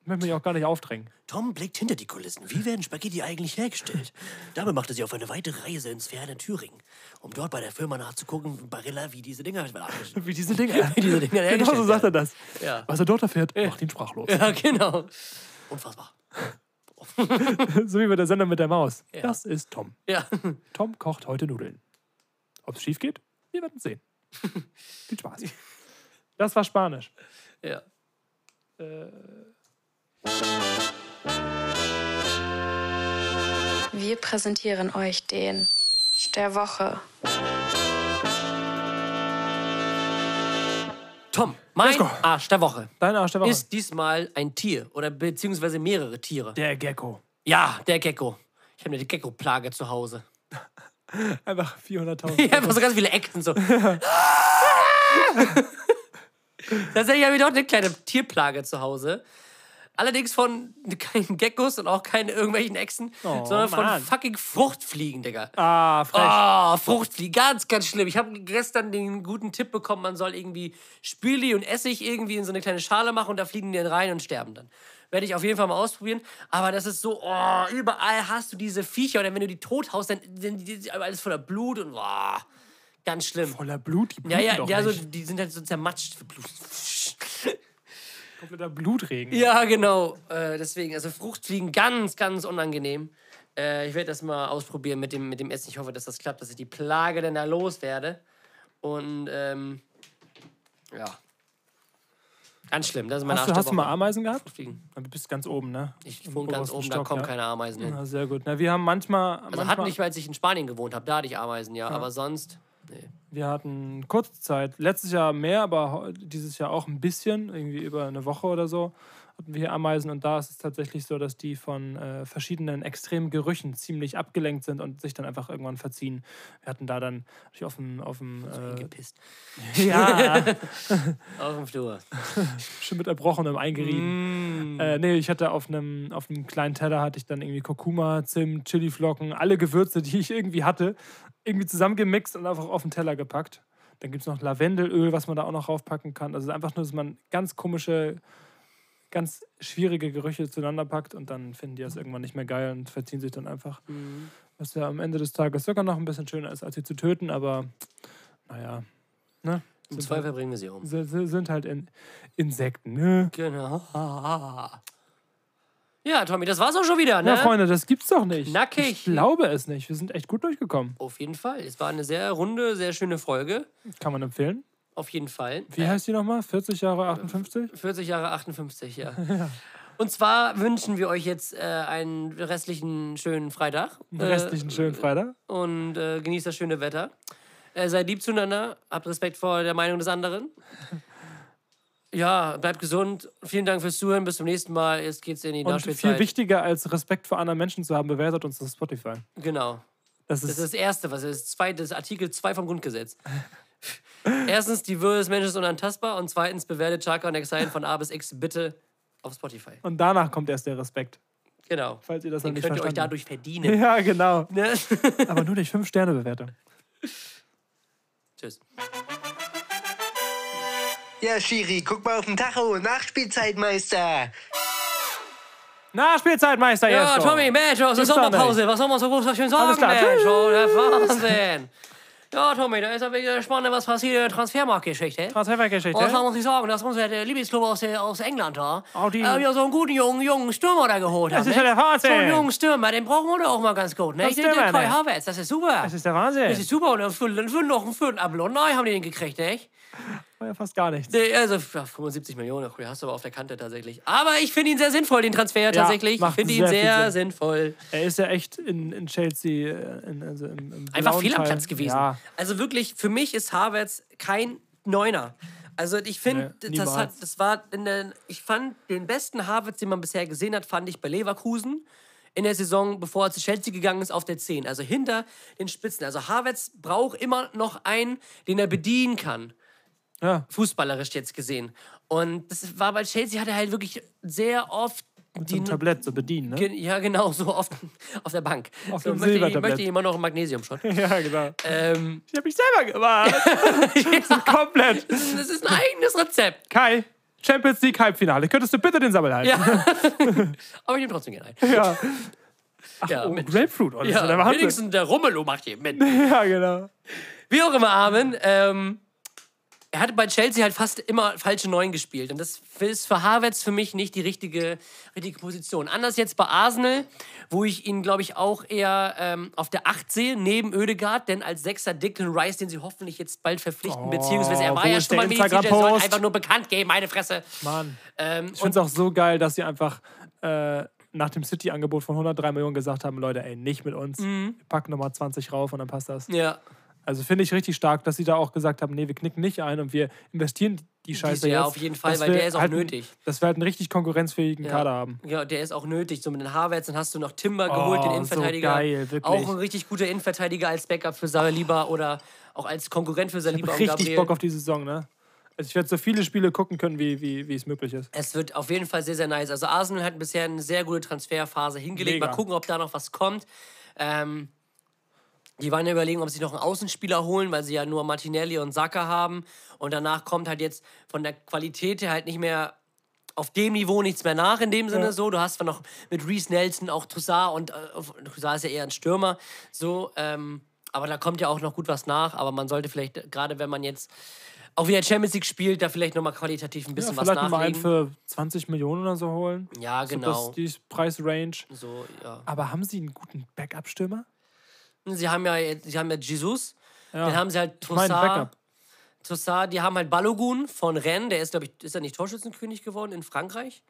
ich möchte mich auch gar nicht aufdrängen. Tom blickt hinter die Kulissen. Wie werden Spaghetti eigentlich hergestellt? Dabei macht er sich auf eine weite Reise ins ferne Thüringen, um dort bei der Firma nachzugucken, Barilla, wie diese Dinger Wie diese Dinge. Wie diese Dinger genau so sagt er das. Ja. Was er dort erfährt, macht ihn sprachlos. Ja, genau. Unfassbar. so wie bei der Sendung mit der Maus. Ja. Das ist Tom. Ja. Tom kocht heute Nudeln. Ob es schief geht? Wir werden sehen. Viel Spaß. Das war Spanisch. ja. Wir präsentieren euch den der Woche. Tom, mein. Arsch der Woche Dein Arsch der Woche. ist diesmal ein Tier oder beziehungsweise mehrere Tiere. der Gecko. Ja, der Gecko. Ich habe eine Gecko-Plage zu Hause. Einfach 400.000. Ja, einfach so ganz viele Echsen so. Tatsächlich habe ich doch eine kleine Tierplage zu Hause. Allerdings von keinen Geckos und auch keine irgendwelchen Echsen, Oh, sondern von Mann. fucking Fruchtfliegen, Digga. Ah, frech. Ah, Fruchtfliegen, ganz, ganz schlimm. Ich habe gestern den guten Tipp bekommen, man soll irgendwie Spüli und Essig irgendwie in so eine kleine Schale machen und da fliegen die dann rein und sterben dann. Werde ich auf jeden Fall mal ausprobieren. Aber das ist so, oh, überall hast du diese Viecher und dann, wenn du die tot haust, dann sind die alles voller Blut und oh, ganz schlimm. Voller Blut, die Ja, bluten ja, doch ja, so, die sind halt so zermatscht. Kompletter Blutregen. Ja, genau. Äh, deswegen, also Fruchtfliegen ganz, ganz unangenehm. Äh, ich werde das mal ausprobieren mit dem, mit dem Essen. Ich hoffe, dass das klappt, dass ich die Plage dann da loswerde. Und ähm, ja. Ganz schlimm. Das ist meine Hast du, hast du mal. Ameisen gehabt? Fruchtfliegen. Du bist ganz oben, ne? Ich wohne ganz oben, da Stock, kommen ja. keine Ameisen hin. Ja, sehr gut. Na, wir haben manchmal, Also manchmal hatten nicht, als ich in Spanien gewohnt habe, da hatte ich Ameisen, ja. Aber sonst, nee. wir hatten kurze Zeit, letztes Jahr mehr, aber dieses Jahr auch ein bisschen, irgendwie über eine Woche oder so, hatten wir hier Ameisen und da ist es tatsächlich so, dass die von äh, verschiedenen extremen Gerüchen ziemlich abgelenkt sind und sich dann einfach irgendwann verziehen. Wir hatten da dann natürlich auf dem, auf dem äh, gepisst. ja, Auf dem Flur. schon mit Erbrochenem eingerieben. Äh, nee, ich hatte auf einem, auf einem kleinen Teller hatte ich dann irgendwie Kurkuma, Zimt, Chiliflocken, alle Gewürze, die ich irgendwie hatte, irgendwie zusammengemixt und einfach auf den Teller gepackt. Dann gibt es noch Lavendelöl, was man da auch noch raufpacken kann. Also einfach nur, dass man ganz komische, ganz schwierige Gerüche zueinander packt und dann finden die das irgendwann nicht mehr geil und verziehen sich dann einfach. Was ja am Ende des Tages sogar noch ein bisschen schöner ist, als sie zu töten, aber naja. Ne? Im Zweifel bringen wir sie um. halt, sind- sind halt in Insekten, ne? Genau. Ja, Tommy, das war's auch schon wieder, ne? Ja, Freunde, das gibt's doch nicht. Nackig. Ich glaube es nicht. Wir sind echt gut durchgekommen. Auf jeden Fall. Es war eine sehr runde, sehr schöne Folge. Kann man empfehlen. Auf jeden Fall. Wie heißt die nochmal? 40 Jahre 58? 40 Jahre 58, ja. Und zwar wünschen wir euch jetzt äh, einen restlichen schönen Freitag. Einen restlichen schönen Freitag. Und äh, genießt das schöne Wetter. Äh, seid lieb zueinander. Habt Respekt vor der Meinung des anderen. Ja, bleibt gesund. Vielen Dank fürs Zuhören. Bis zum nächsten Mal. Jetzt geht's in die Und viel wichtiger als Respekt vor anderen Menschen zu haben, bewertet uns auf Spotify. Genau. Das Das ist, ist das Erste, was ist. Zweite, das ist Artikel 2 vom Grundgesetz. Erstens, die Würde des Menschen ist unantastbar. Und zweitens, bewertet Chaka und Exile von A bis X bitte auf Spotify. und danach kommt erst der Respekt. Genau. Falls ihr das noch Den nicht könnt ihr euch dadurch verdienen. Ja, genau. Ne? Aber nur nicht 5-Sterne-Bewertung. Tschüss. Ja, Schiri, guck mal auf den Tacho. Nachspielzeitmeister. Na, Spielzeitmeister Ja, Jesko. Tommy, Mensch, Gibt's doch Sommerpause. Was soll man so groß Alles klar. Mensch? Oh, der Wahnsinn. Ja, Tommy, da ist aber wieder spannend, was passiert in der Transfermarktgeschichte. Transfergeschichte. Und das muss ich sagen, dass unser der Lieblingsclub aus, der, aus England da Oh, die- äh, wieder so einen guten jungen, jungen Stürmer da geholt hat. Das ist ne? ja der Wahnsinn. So einen jungen Stürmer, den brauchen wir doch auch mal ganz gut. Ne? Das Den, den Stürmer, Kai ne? Havertz, das ist super. Das ist der Wahnsinn. Das ist super. Und für, für noch einen vierten Ablonai haben die den gekriegt, echt? War ja fast gar nichts. Nee, Also ja, 75 Millionen, cool, hast du aber auf der Kante tatsächlich. Aber ich finde ihn sehr sinnvoll, den Transfer tatsächlich. Ich finde ihn sehr sinnvoll. Er ist ja echt in, in Chelsea äh, in, also im, im Einfach fehl am. Platz gewesen. Ja, Also wirklich, für mich ist Havertz kein Neuner. Also ich finde, Nee, das, hat, das war in der, ich fand den besten Havertz, den man bisher gesehen hat, fand ich bei Leverkusen in der Saison, bevor er zu Chelsea gegangen ist, auf der 10. Also hinter den Spitzen. Also Havertz braucht immer noch einen, den er bedienen kann. Ja. Fußballerisch jetzt gesehen. Und das war bei Chelsea, hat er halt wirklich sehr oft so die einem Tablett so bedienen, ne? Ja, genau, so oft auf der Bank. Auf so, dem möchte, ich, möchte ich immer noch einen Magnesiumshot. Ja, genau. ähm, Ich habe mich selber gemacht. Komplett. das ist ein eigenes Rezept. Kai, Champions League Halbfinale. Könntest du bitte den Sammel halten? Ja. Aber ich nehme trotzdem gerne ein. Ja. ja, Oh, mit, Grapefruit. Ist ja der ja, wenigstens der Rummelo macht hier mit. Ja, genau. Wie auch immer, Armin. Ähm, er hat bei Chelsea halt fast immer falsche Neun gespielt. Und das ist für Havertz für mich nicht die richtige, richtige Position. Anders jetzt bei Arsenal, wo ich ihn, glaube ich, auch eher ähm, auf der 8 sehe, neben Ödegaard. Denn als Sechser Declan Rice, den sie hoffentlich jetzt bald verpflichten, beziehungsweise er war wo ja schon mal Mediziner, der soll einfach nur bekannt geben, meine Fresse. Mann. Ähm, Ich finde es auch so geil, dass sie einfach äh, nach dem City-Angebot von 103 Millionen gesagt haben: Leute, ey, nicht mit uns. Mhm. Packen nochmal 20 rauf und dann passt das. ja. Also finde ich richtig stark, dass sie da auch gesagt haben: Nee, wir knicken nicht ein und wir investieren die Scheiße ja, jetzt. auf jeden Fall, weil der ist auch halt, nötig. Dass wir halt einen richtig konkurrenzfähigen Ja. Kader haben. Ja, der ist auch nötig. So mit den Havertz, dann hast du noch Timber geholt, den Oh, so Innenverteidiger. geil, wirklich. Auch ein richtig guter Innenverteidiger als Backup für Saliba oder auch als Konkurrent für Saliba und Richtig Gabriel. Bock auf die Saison, ne? Also ich werde so viele Spiele gucken können, wie, wie, wie es möglich ist. Es wird auf jeden Fall sehr, sehr nice. Also Arsenal hat bisher eine sehr gute Transferphase hingelegt. Mega. Mal gucken, ob da noch was kommt. Ähm, die waren ja überlegen, ob sie noch einen Außenspieler holen, weil sie ja nur Martinelli und Saka haben. Und danach kommt halt jetzt von der Qualität her halt nicht mehr auf dem Niveau nichts mehr nach in dem Sinne so. Du hast zwar noch mit Reese Nelson auch Toussaint und äh, Toussaint ist ja eher ein Stürmer so. Ähm, aber da kommt ja auch noch gut was nach. Aber man sollte vielleicht, gerade wenn man jetzt auch wieder Champions League spielt, da vielleicht nochmal qualitativ ein Ja, bisschen was vielleicht noch mal einen nachlegen. für 20 Millionen oder so holen. Ja, So genau. das, die Preisrange. So, ja. Aber haben sie einen guten Backup-Stürmer? Sie haben ja, sie haben ja Jesus, Ja. dann haben sie halt Ich Tossard, Backup. Tossard, die haben halt Balogun von Rennes, der ist, glaube ich, ist er nicht Torschützenkönig geworden in Frankreich?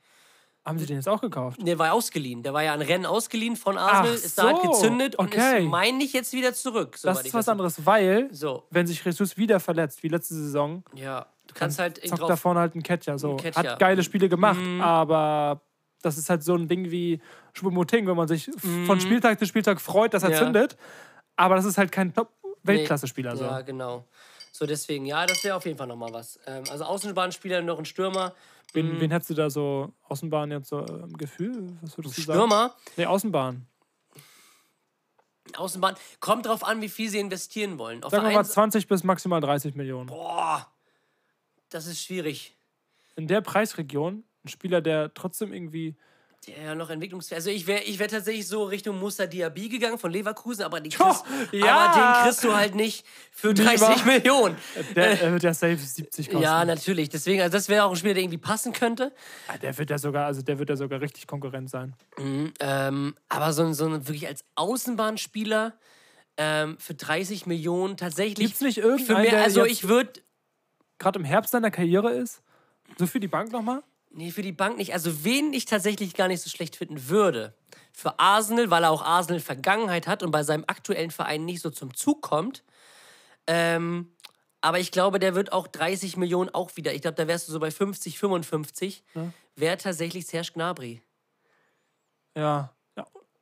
Haben sie den jetzt auch gekauft? Der war ausgeliehen, der war ja an Rennes ausgeliehen von Arsenal, Ach ist da halt so, gezündet und okay. ist, meine ich, jetzt wieder zurück. Das ich ist was das- anderes, weil, So, wenn sich Jesus wieder verletzt, wie letzte Saison, ja, du kannst halt zockt drauf, da vorne halt ein Ketcher. So. Nketiah. Hat geile Spiele gemacht, Mhm. aber das ist halt so ein Ding wie Schwumoting, wenn man sich von Spieltag zu Spieltag freut, dass er Mhm. Ja. zündet. Aber das ist halt kein Top-Weltklasse-Spieler. So. Ja, genau. So, deswegen, ja, das wäre auf jeden Fall nochmal was. Ähm, also Außenbahnspieler, noch ein Stürmer. Wen, wen hättest du da so Außenbahn jetzt so äh, im Gefühl? Was würdest du sagen? Stürmer, Nee, Außenbahn. Außenbahn, kommt drauf an, wie viel sie investieren wollen. Auf Sagen wir mal einen- 20 bis maximal 30 Millionen. Boah, das ist schwierig. In der Preisregion ein Spieler, der trotzdem irgendwie. Der ja noch entwicklungsfähig. Also ich wäre ich wär tatsächlich so Richtung Musa Diaby gegangen von Leverkusen, aber, Tja, kriegst, ja. aber den kriegst du halt nicht für 30 Lieber- Millionen. Der, der wird ja safe 70 kosten. Ja, natürlich. Deswegen, also das wäre auch ein Spieler, der irgendwie passen könnte. Ah, Der wird ja sogar, also der wird ja sogar richtig Konkurrent sein. Ähm, aber so, ein- so wirklich als Außenbahnspieler ähm, für 30 Millionen tatsächlich. Gibt's nicht für irgendeinen, mehr, also ich würde Gerade im Herbst seiner Karriere ist? So für die Bank nochmal? Nee, für die Bank nicht. Also, wen ich tatsächlich gar nicht so schlecht finden würde. Für Arsenal, weil er auch Arsenal Vergangenheit hat und bei seinem aktuellen Verein nicht so zum Zug kommt. Ähm, aber ich glaube, der wird auch 30 Millionen auch wieder. Ich glaube, da wärst du so bei 50, 55. Wäre tatsächlich Serge Gnabry. Ja.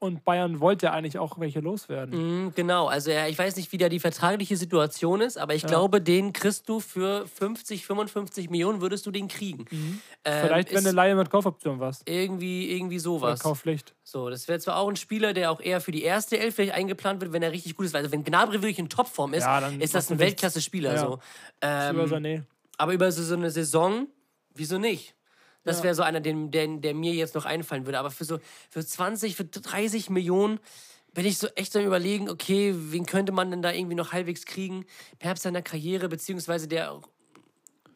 Ja. Und Bayern wollte ja eigentlich auch welche loswerden. Mhm, genau. Also, er, ich weiß nicht, wie da die vertragliche Situation ist, aber ich glaube, den kriegst du für 50, 55 Millionen, würdest du den kriegen. Ähm, Vielleicht, wenn eine Laie mit Kaufoption was. irgendwie, irgendwie Oder sowas. Kaufpflicht. So, das wäre zwar auch ein Spieler, der auch eher für die erste Elf vielleicht eingeplant wird, wenn er richtig gut ist. Also wenn Gnabry wirklich in Topform ist, Ja, ist das ein. Weltklasse-Spieler. Ja. So. Ähm, aber über so, so eine Saison, wieso nicht? Das Ja. wäre so einer, den, der, der mir jetzt noch einfallen würde. Aber für so für 20, für 30 Millionen bin ich so echt am überlegen, okay, wen könnte man denn da irgendwie noch halbwegs kriegen? Herbst seiner Karriere, beziehungsweise der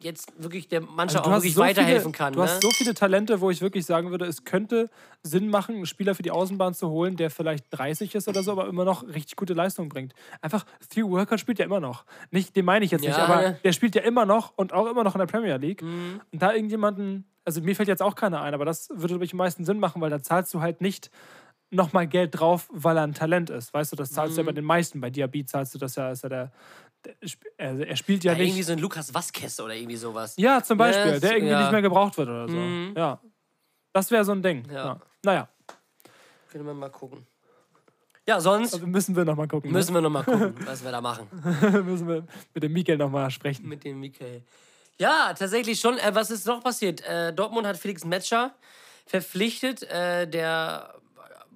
jetzt wirklich der Mannschaft Also auch wirklich weiterhelfen viele, kann. Du ne? hast so viele Talente, wo ich wirklich sagen würde, es könnte Sinn machen, einen Spieler für die Außenbahn zu holen, der vielleicht 30 ist oder so, aber immer noch richtig gute Leistung bringt. Einfach, Theo Worker spielt ja immer noch. Nicht, den meine ich jetzt nicht, Ja, aber ne? der spielt ja immer noch und auch immer noch in der Premier League. Mhm. Und da irgendjemanden, also mir fällt jetzt auch keiner ein, aber das würde, glaube ich, am meisten Sinn machen, weil da zahlst du halt nicht nochmal Geld drauf, weil er ein Talent ist. Weißt du, das zahlst Mhm. du ja bei den meisten. Bei Diaby zahlst du das ja, ist ja der also er spielt ja, ja, irgendwie nicht. so ein Lukas Vasquez oder irgendwie sowas. Ja, zum Beispiel, Yes, der irgendwie ja. nicht mehr gebraucht wird oder so. Mhm. Ja. Das wäre so ein Ding. Ja. Ja. Naja, Können wir mal gucken. Ja, sonst also müssen wir nochmal gucken. müssen wir noch mal gucken, was wir da machen. ne? müssen wir mit dem Mikel nochmal sprechen. mit dem Michael. Ja, tatsächlich schon. Äh, was ist noch passiert? Äh, Dortmund hat Felix Metscher verpflichtet, äh, der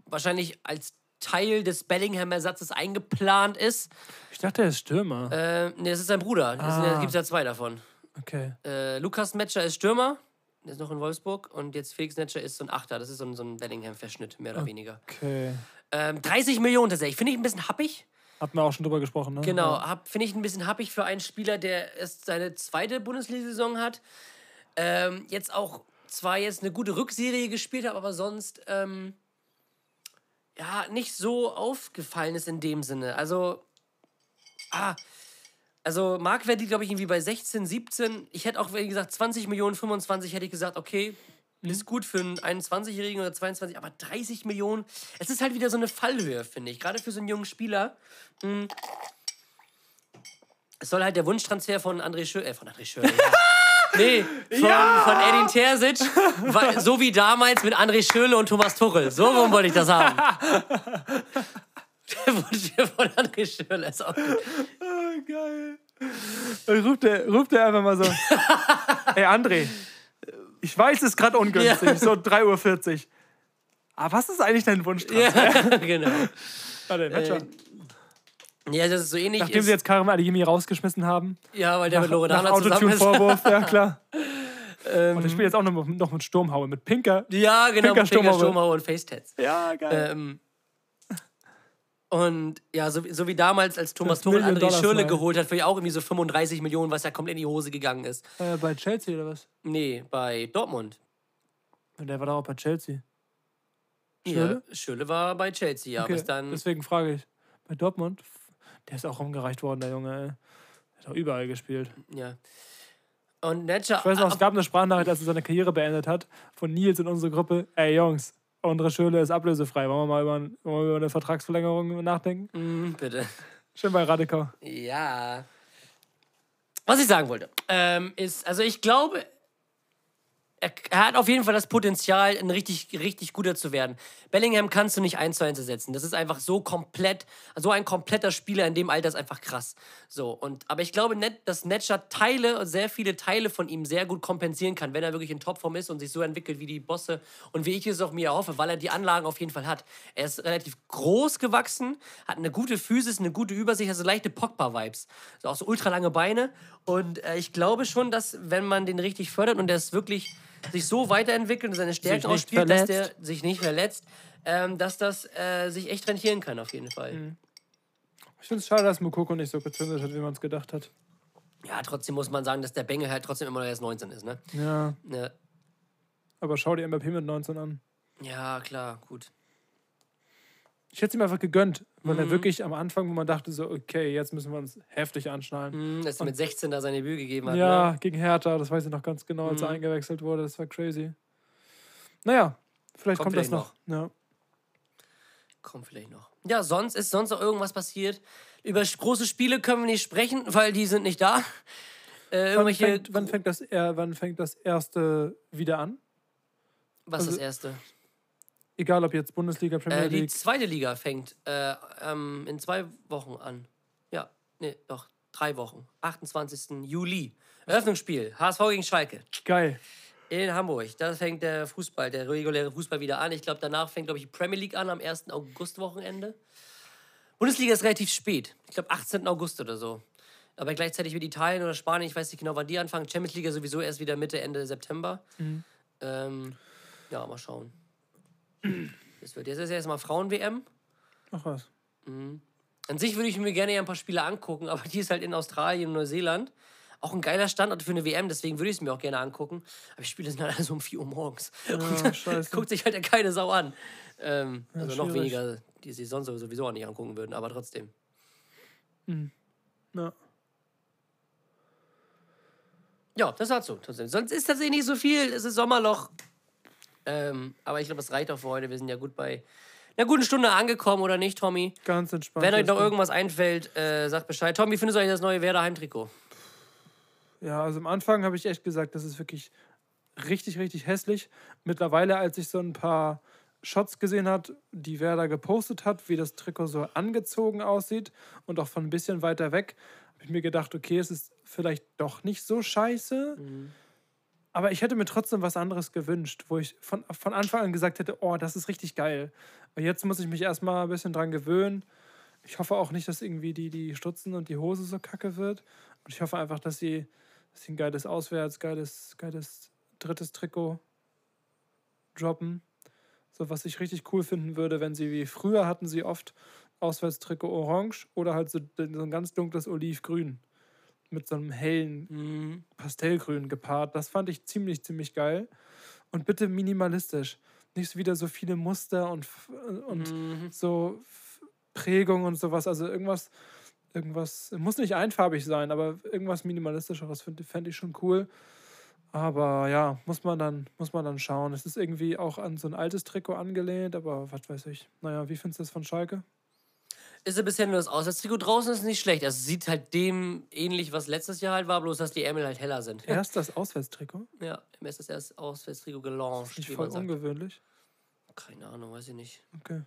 wahrscheinlich als Teil des Bellingham-Ersatzes eingeplant ist. Ich dachte, er ist Stürmer. Äh, nee, das ist sein Bruder. Da Ah. gibt es ja zwei davon. Okay. Äh, Lukas Metscher ist Stürmer, der ist noch in Wolfsburg. Und jetzt Felix Metscher ist so ein Achter. Das ist so ein, so ein Bellingham-Verschnitt, mehr oder weniger. Okay. Ähm, 30 Millionen tatsächlich. Finde ich ein bisschen happig. Hatten wir auch schon drüber gesprochen, ne? Genau, finde ich ein bisschen happig für einen Spieler, der erst seine zweite Bundesliga-Saison hat. Ähm, jetzt auch zwar jetzt eine gute Rückserie gespielt hat, aber sonst ähm, ja nicht so aufgefallen ist in dem Sinne. Also, ah, also Marktwert liegt, glaube ich, irgendwie bei 16, 17. Ich hätte auch, wie gesagt, 20 Millionen, 25 hätte ich gesagt, okay, ist gut für einen 21-Jährigen oder 22, aber 30 Millionen, es ist halt wieder so eine Fallhöhe, finde ich. Gerade für so einen jungen Spieler. Mm. Es soll halt der Wunschtransfer von André Schöle, äh, von André Schöle, ja. Nee, von, von Edin Terzic, so wie damals mit André Schöle und Thomas Tuchel. So rum wollte ich das haben. Der Wunsch von André Schöle ist auch gut. Geil. Dann ruft der, ruft einfach mal so: Ey, André, ich weiß, es ist gerade ungünstig, Ja. so 3.40 Uhr. Aber was ist eigentlich dein Wunsch? Ja, genau. Warte, Matcher. Ja, das ist so ähnlich. Nachdem ist, sie jetzt Karim Adeyemi rausgeschmissen haben. ja, weil der mit nach Loredana zusammen ist. Autotune-Vorwurf, ja klar. Ähm, Und ich spiele jetzt auch noch, noch mit Sturmhaue, mit Pinker. Ja, genau, Pinker mit Finger, Sturmhaube. Sturmhauer und Facetats. Ja, geil. Ähm, und ja, so, so wie damals, als Thomas Tuchel André Smile. geholt hat, für auch irgendwie so 35 Millionen, was ja komplett in die Hose gegangen ist. Äh, bei Chelsea oder was? Nee, bei Dortmund. Und der war doch auch bei Chelsea. Schürle? Ja, Schürle war bei Chelsea, ja. Okay, Bis dann. Deswegen frage ich. Bei Dortmund, der ist auch rumgereicht worden, der Junge. Ey. Der hat auch überall gespielt. Ja. Und Netscher. Ich weiß noch, es gab eine Sprachnachricht, als er seine Karriere beendet hat, von Nils in unsere Gruppe. Ey, Jungs, unsere Schule ist ablösefrei. Wollen wir mal über, wollen wir über eine Vertragsverlängerung nachdenken? Mm, bitte. Schön bei Radikau. Ja. Was ich sagen wollte, ähm, ist, also ich glaube, er, hat auf jeden Fall das Potenzial, ein richtig, richtig guter zu werden. Bellingham kannst du nicht eins zu eins ersetzen. Das ist einfach so komplett, so ein kompletter Spieler in dem Alter ist einfach krass. So, und, aber ich glaube, dass Netscher Teile, sehr viele Teile von ihm sehr gut kompensieren kann, wenn er wirklich in Topform ist und sich so entwickelt wie die Bosse und wie ich es auch mir erhoffe, weil er die Anlagen auf jeden Fall hat. Er ist relativ groß gewachsen, hat eine gute Physis, eine gute Übersicht, also leichte Pogba-Vibes. So auch so ultralange Beine. Und äh, ich glaube schon, dass, wenn man den richtig fördert und der ist wirklich sich so weiterentwickelt und seine Stärken ausspielt, dass der sich nicht verletzt, ähm, dass das äh, sich echt rentieren kann, auf jeden Fall. Mhm. Ich finde es schade, dass Mukoko nicht so gezündet hat, wie man es gedacht hat. Ja, trotzdem muss man sagen, dass der Bengel halt trotzdem immer noch erst 19 ist, ne? Ja, Ja, aber schau dir MVP mit 19 an. ja klar, gut. Ich hätte es ihm einfach gegönnt, weil Mhm. er wirklich am Anfang, wo man dachte, so, okay, jetzt müssen wir uns heftig anschnallen. Hm, dass er mit 16 da seine Bühne gegeben hat. Ja, Ne? gegen Hertha, das weiß ich noch ganz genau, als er Mhm. eingewechselt wurde. Das war crazy. Naja, vielleicht Kommt kommt, das vielleicht noch. Ja. Kommt vielleicht noch. Ja, sonst ist sonst noch irgendwas passiert. Über große Spiele können wir nicht sprechen, weil die sind nicht da. Äh, Wann, fängt, wann, fängt das, er- wann fängt das erste wieder an? was ist also- das erste? Egal ob jetzt Bundesliga, Premier Äh, die League. zweite Liga fängt äh, ähm, in zwei Wochen an. Ja, nee, doch, drei Wochen. 28. Juli. Eröffnungsspiel. HSV gegen Schalke. Geil. In Hamburg. Da fängt der Fußball, der reguläre Fußball wieder an. Ich glaube, danach fängt, glaube ich, die Premier League an am 1. August-Wochenende. Bundesliga ist relativ spät. Ich glaube, 18. August oder so. Aber gleichzeitig mit Italien oder Spanien, ich weiß nicht genau, wann die anfangen. Champions League sowieso erst wieder Mitte, Ende September. Ähm, ja, mal schauen. Das wird jetzt ist erstmal Frauen-WM. Ach was. An sich würde ich mir gerne ja ein paar Spiele angucken, aber die ist halt in Australien und Neuseeland. Auch ein geiler Standort für eine WM, deswegen würde ich es mir auch gerne angucken. Aber die Spiele sind halt alle so um 4 Uhr morgens. Und dann scheiße. guckt sich halt keine Sau an. Ähm, also noch schwierig. weniger, die sich sonst sowieso auch nicht angucken würden, aber trotzdem. Ja. Ja, das dazu. Trotzdem. Sonst ist tatsächlich nicht so viel. Es ist Sommerloch. Ähm, aber ich glaube, es reicht auch für heute. Wir sind ja gut bei einer guten Stunde angekommen, oder nicht, Tommy? Ganz entspannt. Wenn euch noch irgendwas einfällt, äh, sagt Bescheid. Tommy, wie findest du eigentlich das neue Werder Heimtrikot? Ja, also am Anfang habe ich echt gesagt, das ist wirklich richtig, richtig hässlich. Mittlerweile, als ich so ein paar Shots gesehen hat, die Werder gepostet hat, wie das Trikot so angezogen aussieht und auch von ein bisschen weiter weg, habe ich mir gedacht, okay, es ist vielleicht doch nicht so scheiße. Aber ich hätte mir trotzdem was anderes gewünscht, wo ich von, von Anfang an gesagt hätte, oh, das ist richtig geil. Aber jetzt muss ich mich erstmal ein bisschen dran gewöhnen. Ich hoffe auch nicht, dass irgendwie die, die Stutzen und die Hose so kacke wird. Und ich hoffe einfach, dass sie, dass sie ein geiles Auswärts, geiles, geiles drittes Trikot droppen. So, was ich richtig cool finden würde, wenn sie wie früher hatten sie oft Auswärtstrikot orange oder halt so, so ein ganz dunkles Olivgrün mit so einem hellen Pastellgrün gepaart. Das fand ich ziemlich, ziemlich geil. Und bitte minimalistisch. Nicht wieder so viele Muster und, f- und so F- Prägung und sowas. Also irgendwas, irgendwas, muss nicht einfarbig sein, aber irgendwas minimalistischeres fände fänd ich schon cool. Aber ja, muss man dann, muss man dann schauen. Es ist irgendwie auch an so ein altes Trikot angelehnt, aber was weiß ich. Naja, wie findest du das von Schalke? Ist ja bisher nur das Auswärtstrikot draußen, ist nicht schlecht. Es sieht halt dem ähnlich, was letztes Jahr halt war, bloß dass die Ärmel halt heller sind. Erst das Auswärtstrikot? Ja, im ist das erst Auswärtstrikot gelauncht, Nicht wie voll man sagt. ungewöhnlich. Keine Ahnung, weiß ich nicht. Okay.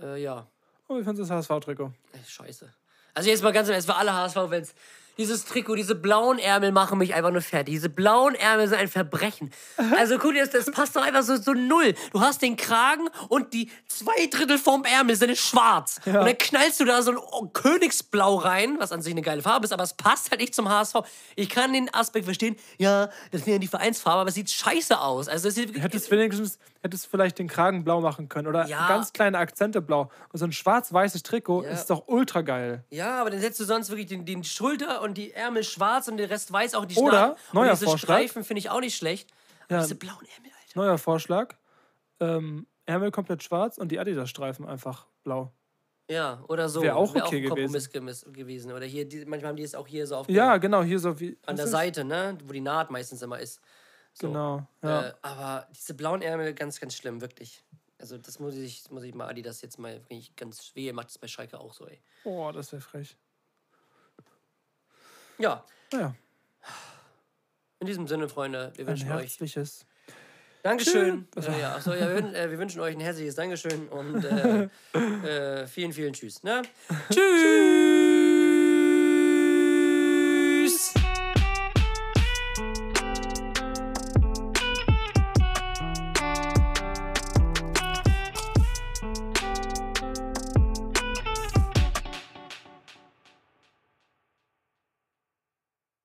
Äh, ja, Oh, wie findest du das HSV-Trikot? Scheiße. Also jetzt mal ganz Ernst, für alle HSV-Fans. Dieses Trikot, diese blauen Ärmel machen mich einfach nur fertig. Diese blauen Ärmel sind ein Verbrechen. Also guck dir das, das passt doch einfach so, so null. Du hast den Kragen und die zwei Drittel vom Ärmel sind schwarz. Und dann knallst du da so ein Königsblau rein, was an sich eine geile Farbe ist, aber es passt halt nicht zum HSV. Ich kann den Aspekt verstehen, ja, das sind ja die Vereinsfarbe, aber es sieht scheiße aus. Also es sieht Hättest wenigstens hättest vielleicht den Kragen blau machen können oder Ja. ganz kleine Akzente blau. Und so ein schwarz-weißes Trikot Ja. ist doch ultra geil. Ja, aber dann setzt du sonst wirklich den, den Schulter und die Ärmel schwarz und den Rest weiß, auch die Oder, Schnappen. Und neuer diese Vorschlag. Streifen finde ich auch nicht schlecht. Aber Ja. diese blauen Ärmel, Alter. Neuer Vorschlag. Ähm, Ärmel komplett schwarz und die Adidas-Streifen einfach blau. Ja, oder so. Wär auch Wär okay ein Kompromiss gemis- gewesen. Oder hier, die, manchmal haben die es auch hier so auf Ja, genau, hier so wie. an der Seite, ne? Wo die Naht meistens immer ist. So. Genau. Ja. Äh, aber diese blauen Ärmel, ganz, ganz schlimm, wirklich. Also das muss ich, muss ich mal Adidas jetzt mal wirklich ganz wehe, macht das bei Schalke auch so, ey. Oh, das wäre frech. Ja, Naja, in diesem Sinne, Freunde, wir ein wünschen euch herzliches. Dankeschön. Äh, ja, achso, ja, wir, äh, wir wünschen euch ein herzliches Dankeschön und äh, äh, vielen, vielen Tschüss. Ne? Tschüss.